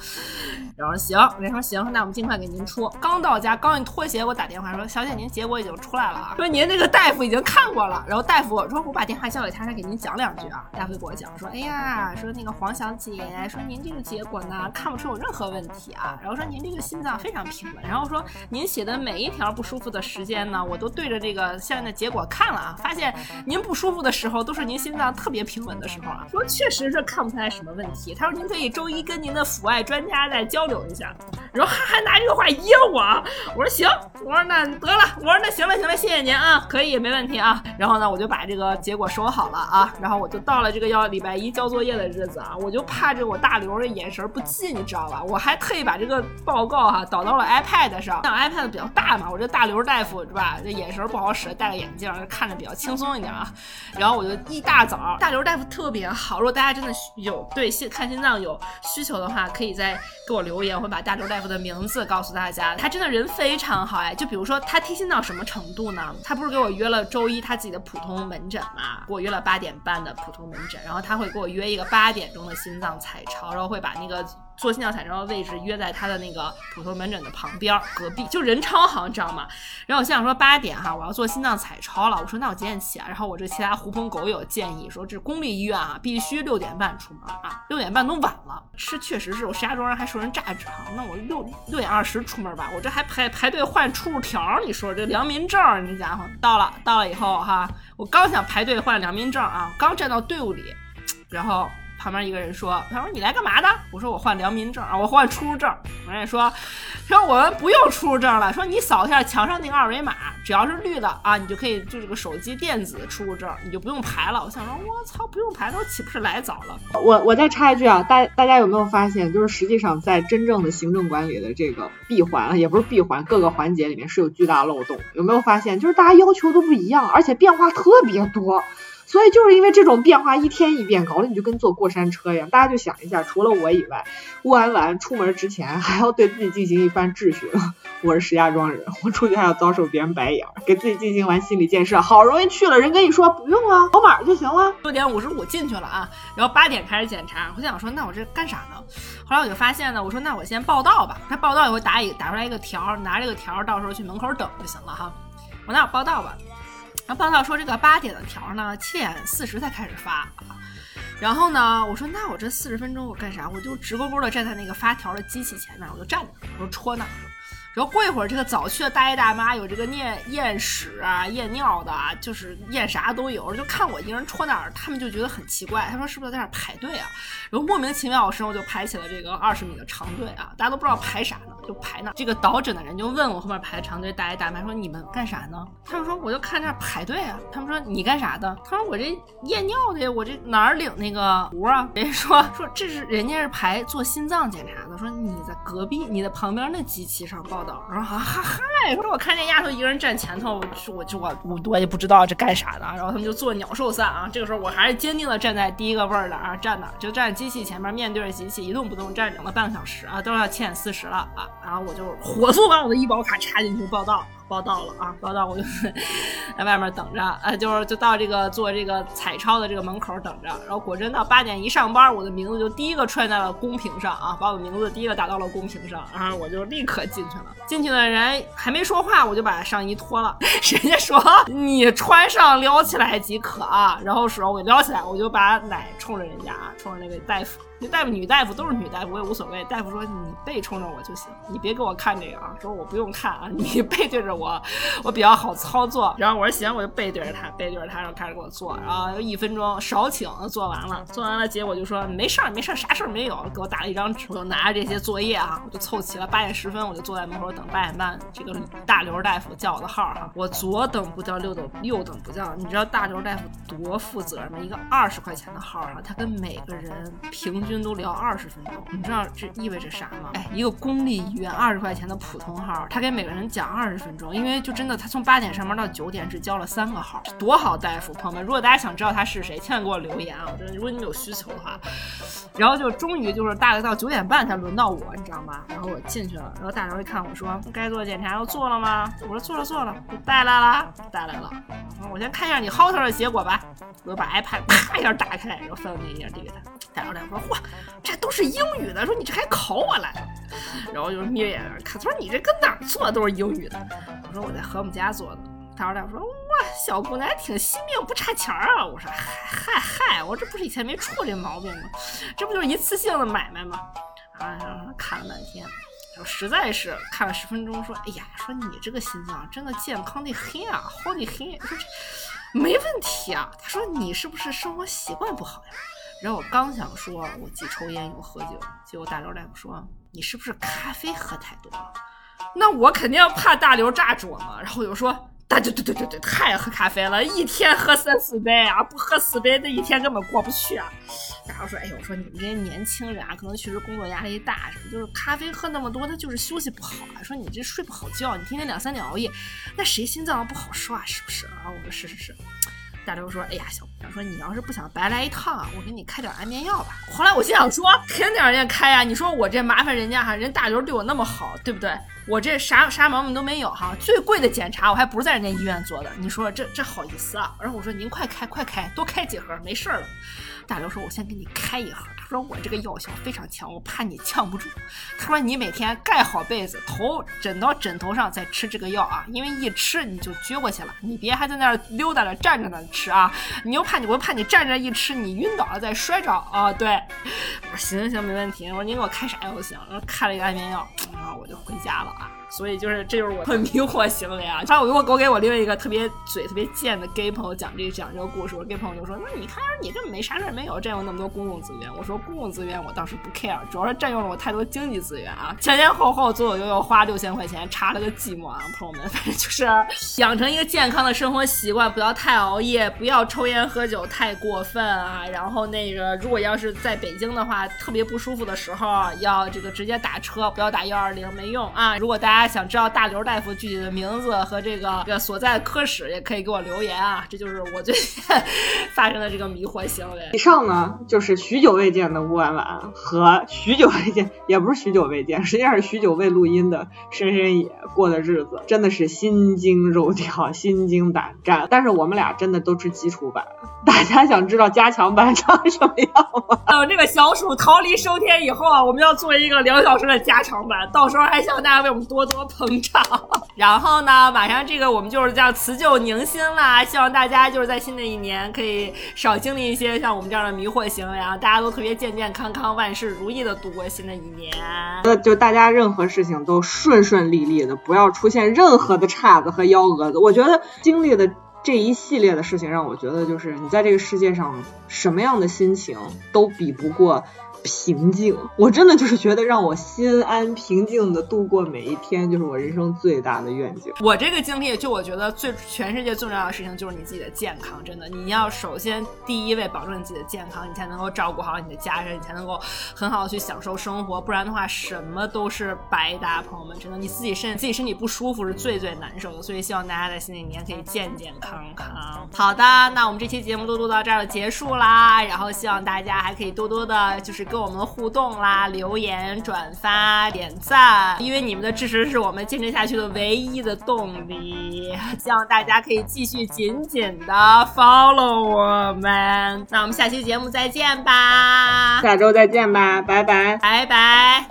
然后行，人家说行，那我们尽快给您出。刚到家刚一脱鞋，给我打电话说小姐您结果已经出来了啊，说您那个大夫已经看过了。然后大夫说我把电话交给他，他给您讲两句啊。大夫给我讲说，哎呀，说那个黄小姐，说您这个结果呢看不出有任何问题啊，然后说您这个心脏非常平稳，然后说您写的每一条不舒服的时间呢，我都对着这个相应的结果看了啊，发现您不舒服的时候都是您心脏特别平稳的时候啊，说确实是看不出来什么问题。他说您可以周一跟您的阜外专家再交流一下，然后还还拿这个话噎我，我说行，我说那得了，我说那行了行了，谢谢您啊，可以没问题啊。然后呢，我就把这个结果收好了啊，然后我就到了这个要礼拜一交作业的日子啊，我就怕这我大刘的眼神不济，你知道吧？我还特意把这个报告哈导到了 iPad 上，像 iPad 比较大嘛，我这大刘大夫是吧？这眼神不好使，戴个眼镜看着比较轻松一点啊。然后我就一大早，大刘大夫特别好，如果大家真的有对心看心脏有需求的话，可以再给我留言，我会把大刘大夫的名字告诉大家。他真的人非常好哎，就比如说他贴心到什么程度呢？他不是给我约了周一他自己的普通门诊嘛，给我约了八点半的普通门诊，然后他会给我约一个八点钟的心脏彩超，然后会把那个。做心脏彩超的位置约在他的那个普通门诊的旁边隔壁，就人超好，你知道吗？然后我心想说八点哈，我要做心脏彩超了。我说那我几点起啊？然后我这其他狐朋狗友建议说，这公立医院啊，必须六点半出门啊，六点半都晚了。是确实是我石家庄人还受人榨汁哈，那我六六点二十出门吧，我这还排排队换出入条，你说这良民证，这家伙到了到了以后哈，我刚想排队换良民证啊，刚站到队伍里，然后。旁边一个人说：“他说你来干嘛的？”我说：“我换良民证啊，我换出入证。”人家说：“说我们不用出入证了，说你扫一下墙上那个二维码，只要是绿的啊，你就可以就这个手机电子出入证，你就不用排了。”我想说：“我操，不用排，那我岂不是来早了？”我我再插一句啊，大大家有没有发现，就是实际上在真正的行政管理的这个闭环，也不是闭环，各个环节里面是有巨大漏洞。有没有发现，就是大家要求都不一样，而且变化特别多。所以就是因为这种变化一天一变，搞得你就跟坐过山车一样。大家就想一下，除了我以外，乌安完出门之前还要对自己进行一番质询。我是石家庄人，我出去还要遭受别人白眼，给自己进行完心理建设。好容易去了，人跟你说不用啊，扫码就行了。六点五十五进去了啊，然后八点开始检查。我想说，那我这干啥呢？后来我就发现呢，我说那我先报到吧。他报到以后打一打出来一个条，拿这个条到时候去门口等就行了哈。我那我报到吧。然后报道说这个八点的条呢，七点四十才开始发啊。然后呢，我说那我这四十分钟我干啥？我就直勾勾的站在那个发条的机器前面，我就站着，我就戳那。然后过一会儿，这个早去的大爷大妈有这个验验屎啊、验尿的，啊就是验啥都有，就看我一个人戳那儿，他们就觉得很奇怪。他说是不是在那儿排队啊？然后莫名其妙，我身后就排起了这个二十米的长队啊！大家都不知道排啥呢，就排那。这个导诊的人就问我后面排长队大爷大妈说你们干啥呢？他们说我就看这儿排队啊。他们说你干啥的？他说我这验尿的，我这哪儿领那个壶啊？人家说说这是人家是排做心脏检查的，说你在隔壁你的旁边那机器上报。然后哈嗨，说我看这丫头一个人站前头，我就我我我也不知道这干啥的。然后他们就做鸟兽散啊。这个时候我还是坚定的站在第一个位儿的啊，站那就站机器前面，面对着机器一动不动站整了半个小时啊，都要七点四十了啊。然后我就火速把我的医保卡插进去报道。报到了啊！报到，我就 在外面等着，呃，就是就到这个做这个彩超的这个门口等着。然后果真到八点一上班，我的名字就第一个出现在了公屏上啊，把我的名字第一个打到了公屏上，然后我就立刻进去了。进去的人还没说话，我就把上衣脱了。人家说你穿上撩起来即可啊，然后说我给撩起来，我就把奶冲着人家啊，冲着那位大夫。那大夫女大夫都是女大夫，我也无所谓。大夫说你背冲着我就行，你别给我看这个啊。说我不用看啊，你 背对着我，我比较好操作。然后我说行，我就背对着他，背对着他，然后开始给我做。然后一分钟少请，做完了，做完了，结果就说没事儿，没事儿，啥事儿没有，给我打了一张纸，我就拿着这些作业啊，我就凑齐了。八点十分我就坐在门口等八点半这个大刘大夫叫我的号哈。我左等不叫，右等右等不叫。你知道大刘大夫多负责任吗？一个二十块钱的号啊，他跟每个人平均都聊二十分钟。你知道这意味着啥吗？哎，一个公立医院二十块钱的普通号，他给每个人讲二十分钟，因为就真的他从八点上班到九点只交了三个号，多好大夫，朋友们！如果大家想知道他是谁，千万给我留言啊！我真的，如果你们有需求的话，然后就终于就是大概到九点半才轮到我，你知道吗？然后我进去了，然后大刘一看我说该做检查都做了吗？我说做了做了，带来了带来了，我先看一下你薅头的结果吧。我就把 iPad 啪一下打开，然后翻到那一页递给他。大刘大夫说嚯，这都是英语的，说你这还考我来了。然后就眯着眼看，他说你这跟哪儿做都是英语的。我说我在和睦家做的。他说大夫说哇，小姑娘还挺惜命，不差钱儿啊。我说嗨嗨嗨，我这不是以前没出过这毛病吗？这不就是一次性的买卖吗？啊，看了半天。实在是看了十分钟，说：“哎呀，说你这个心脏真的健康的很啊，好的很。”我说这没问题啊。他说：“你是不是生活习惯不好呀？”然后我刚想说，我既抽烟又喝酒，结果大刘大夫说：“你是不是咖啡喝太多了？”那我肯定要怕大刘炸着我嘛。然后我就说。对对对对对对，太爱喝咖啡了，一天喝三四杯啊，不喝四杯那一天根本过不去啊。然后说，哎呦，说你们这些年轻人啊，可能确实工作压力大，什么就是咖啡喝那么多，他就是休息不好啊。说你这睡不好觉，你天天两三点熬夜，那谁心脏不好受啊？是不是啊？我说是是是。大刘说，哎呀，小想，说你要是不想白来一趟啊，我给你开点安眠药吧。后来我心想说，肯定人家开呀。你说我这麻烦人家哈，人大刘对我那么好，对不对？我这啥啥毛病都没有哈，最贵的检查我还不是在人家医院做的，你说这这好意思啊？然后我说您快开快开，多开几盒没事了。大刘说，我先给你开一盒。说我这个药效非常强，我怕你呛不住。他说你每天盖好被子，头枕到枕头上再吃这个药啊，因为一吃你就撅过去了，你别还在那儿溜达着站着呢吃啊。你又怕你，我又怕你站着一吃你晕倒了再摔着啊。对，我说行行行没问题。我说您给我开啥药都行。然后开了一个安眠药，然后我就回家了啊。所以就是，这就是我很迷惑行为啊！后我我我给我另外一个特别嘴特别贱的 gay 朋友讲这讲这个故事，我 gay 朋友就说：“那你看你根本没啥事儿，没有占用那么多公共资源。”我说：“公共资源我倒是不 care，主要是占用了我太多经济资源啊！前前后后左左右右花六千块钱，查了个寂寞啊！朋友们，反正就是养成一个健康的生活习惯，不要太熬夜，不要抽烟喝酒太过分啊！然后那个如果要是在北京的话，特别不舒服的时候，要这个直接打车，不要打幺二零，没用啊！如果大家。大家想知道大刘大夫具体的名字和这个这个所在的科室，也可以给我留言啊！这就是我最近发生的这个迷惑行为。以上呢，就是许久未见的吴婉婉和许久未见，也不是许久未见，实际上是许久未录音的深深野过的日子，真的是心惊肉跳、心惊胆战。但是我们俩真的都是基础版，大家想知道加强版长什么样吗？等这个小鼠逃离收天以后啊，我们要做一个两小时的加长版，到时候还希望大家为我们多。多膨胀，然后呢，晚上这个我们就是叫辞旧迎新啦，希望大家就是在新的一年可以少经历一些像我们这样的迷惑行为啊，大家都特别健健康康、万事如意的度过新的一年。那就大家任何事情都顺顺利利的，不要出现任何的岔子和幺蛾子。我觉得经历的这一系列的事情，让我觉得就是你在这个世界上什么样的心情都比不过。平静，我真的就是觉得让我心安平静的度过每一天，就是我人生最大的愿景。我这个经历，就我觉得最全世界最重要的事情就是你自己的健康，真的，你要首先第一位保证你自己的健康，你才能够照顾好你的家人，你才能够很好的去享受生活，不然的话什么都是白搭。朋友们，真的，你自己身自己身体不舒服是最最难受的，所以希望大家在新的一年可以健健康康。好的，那我们这期节目都录到这儿就结束啦，然后希望大家还可以多多的，就是。跟我们互动啦，留言、转发、点赞，因为你们的支持是我们坚持下去的唯一的动力。希望大家可以继续紧紧的 follow 我们。那我们下期节目再见吧，下周再见吧，拜拜，拜拜。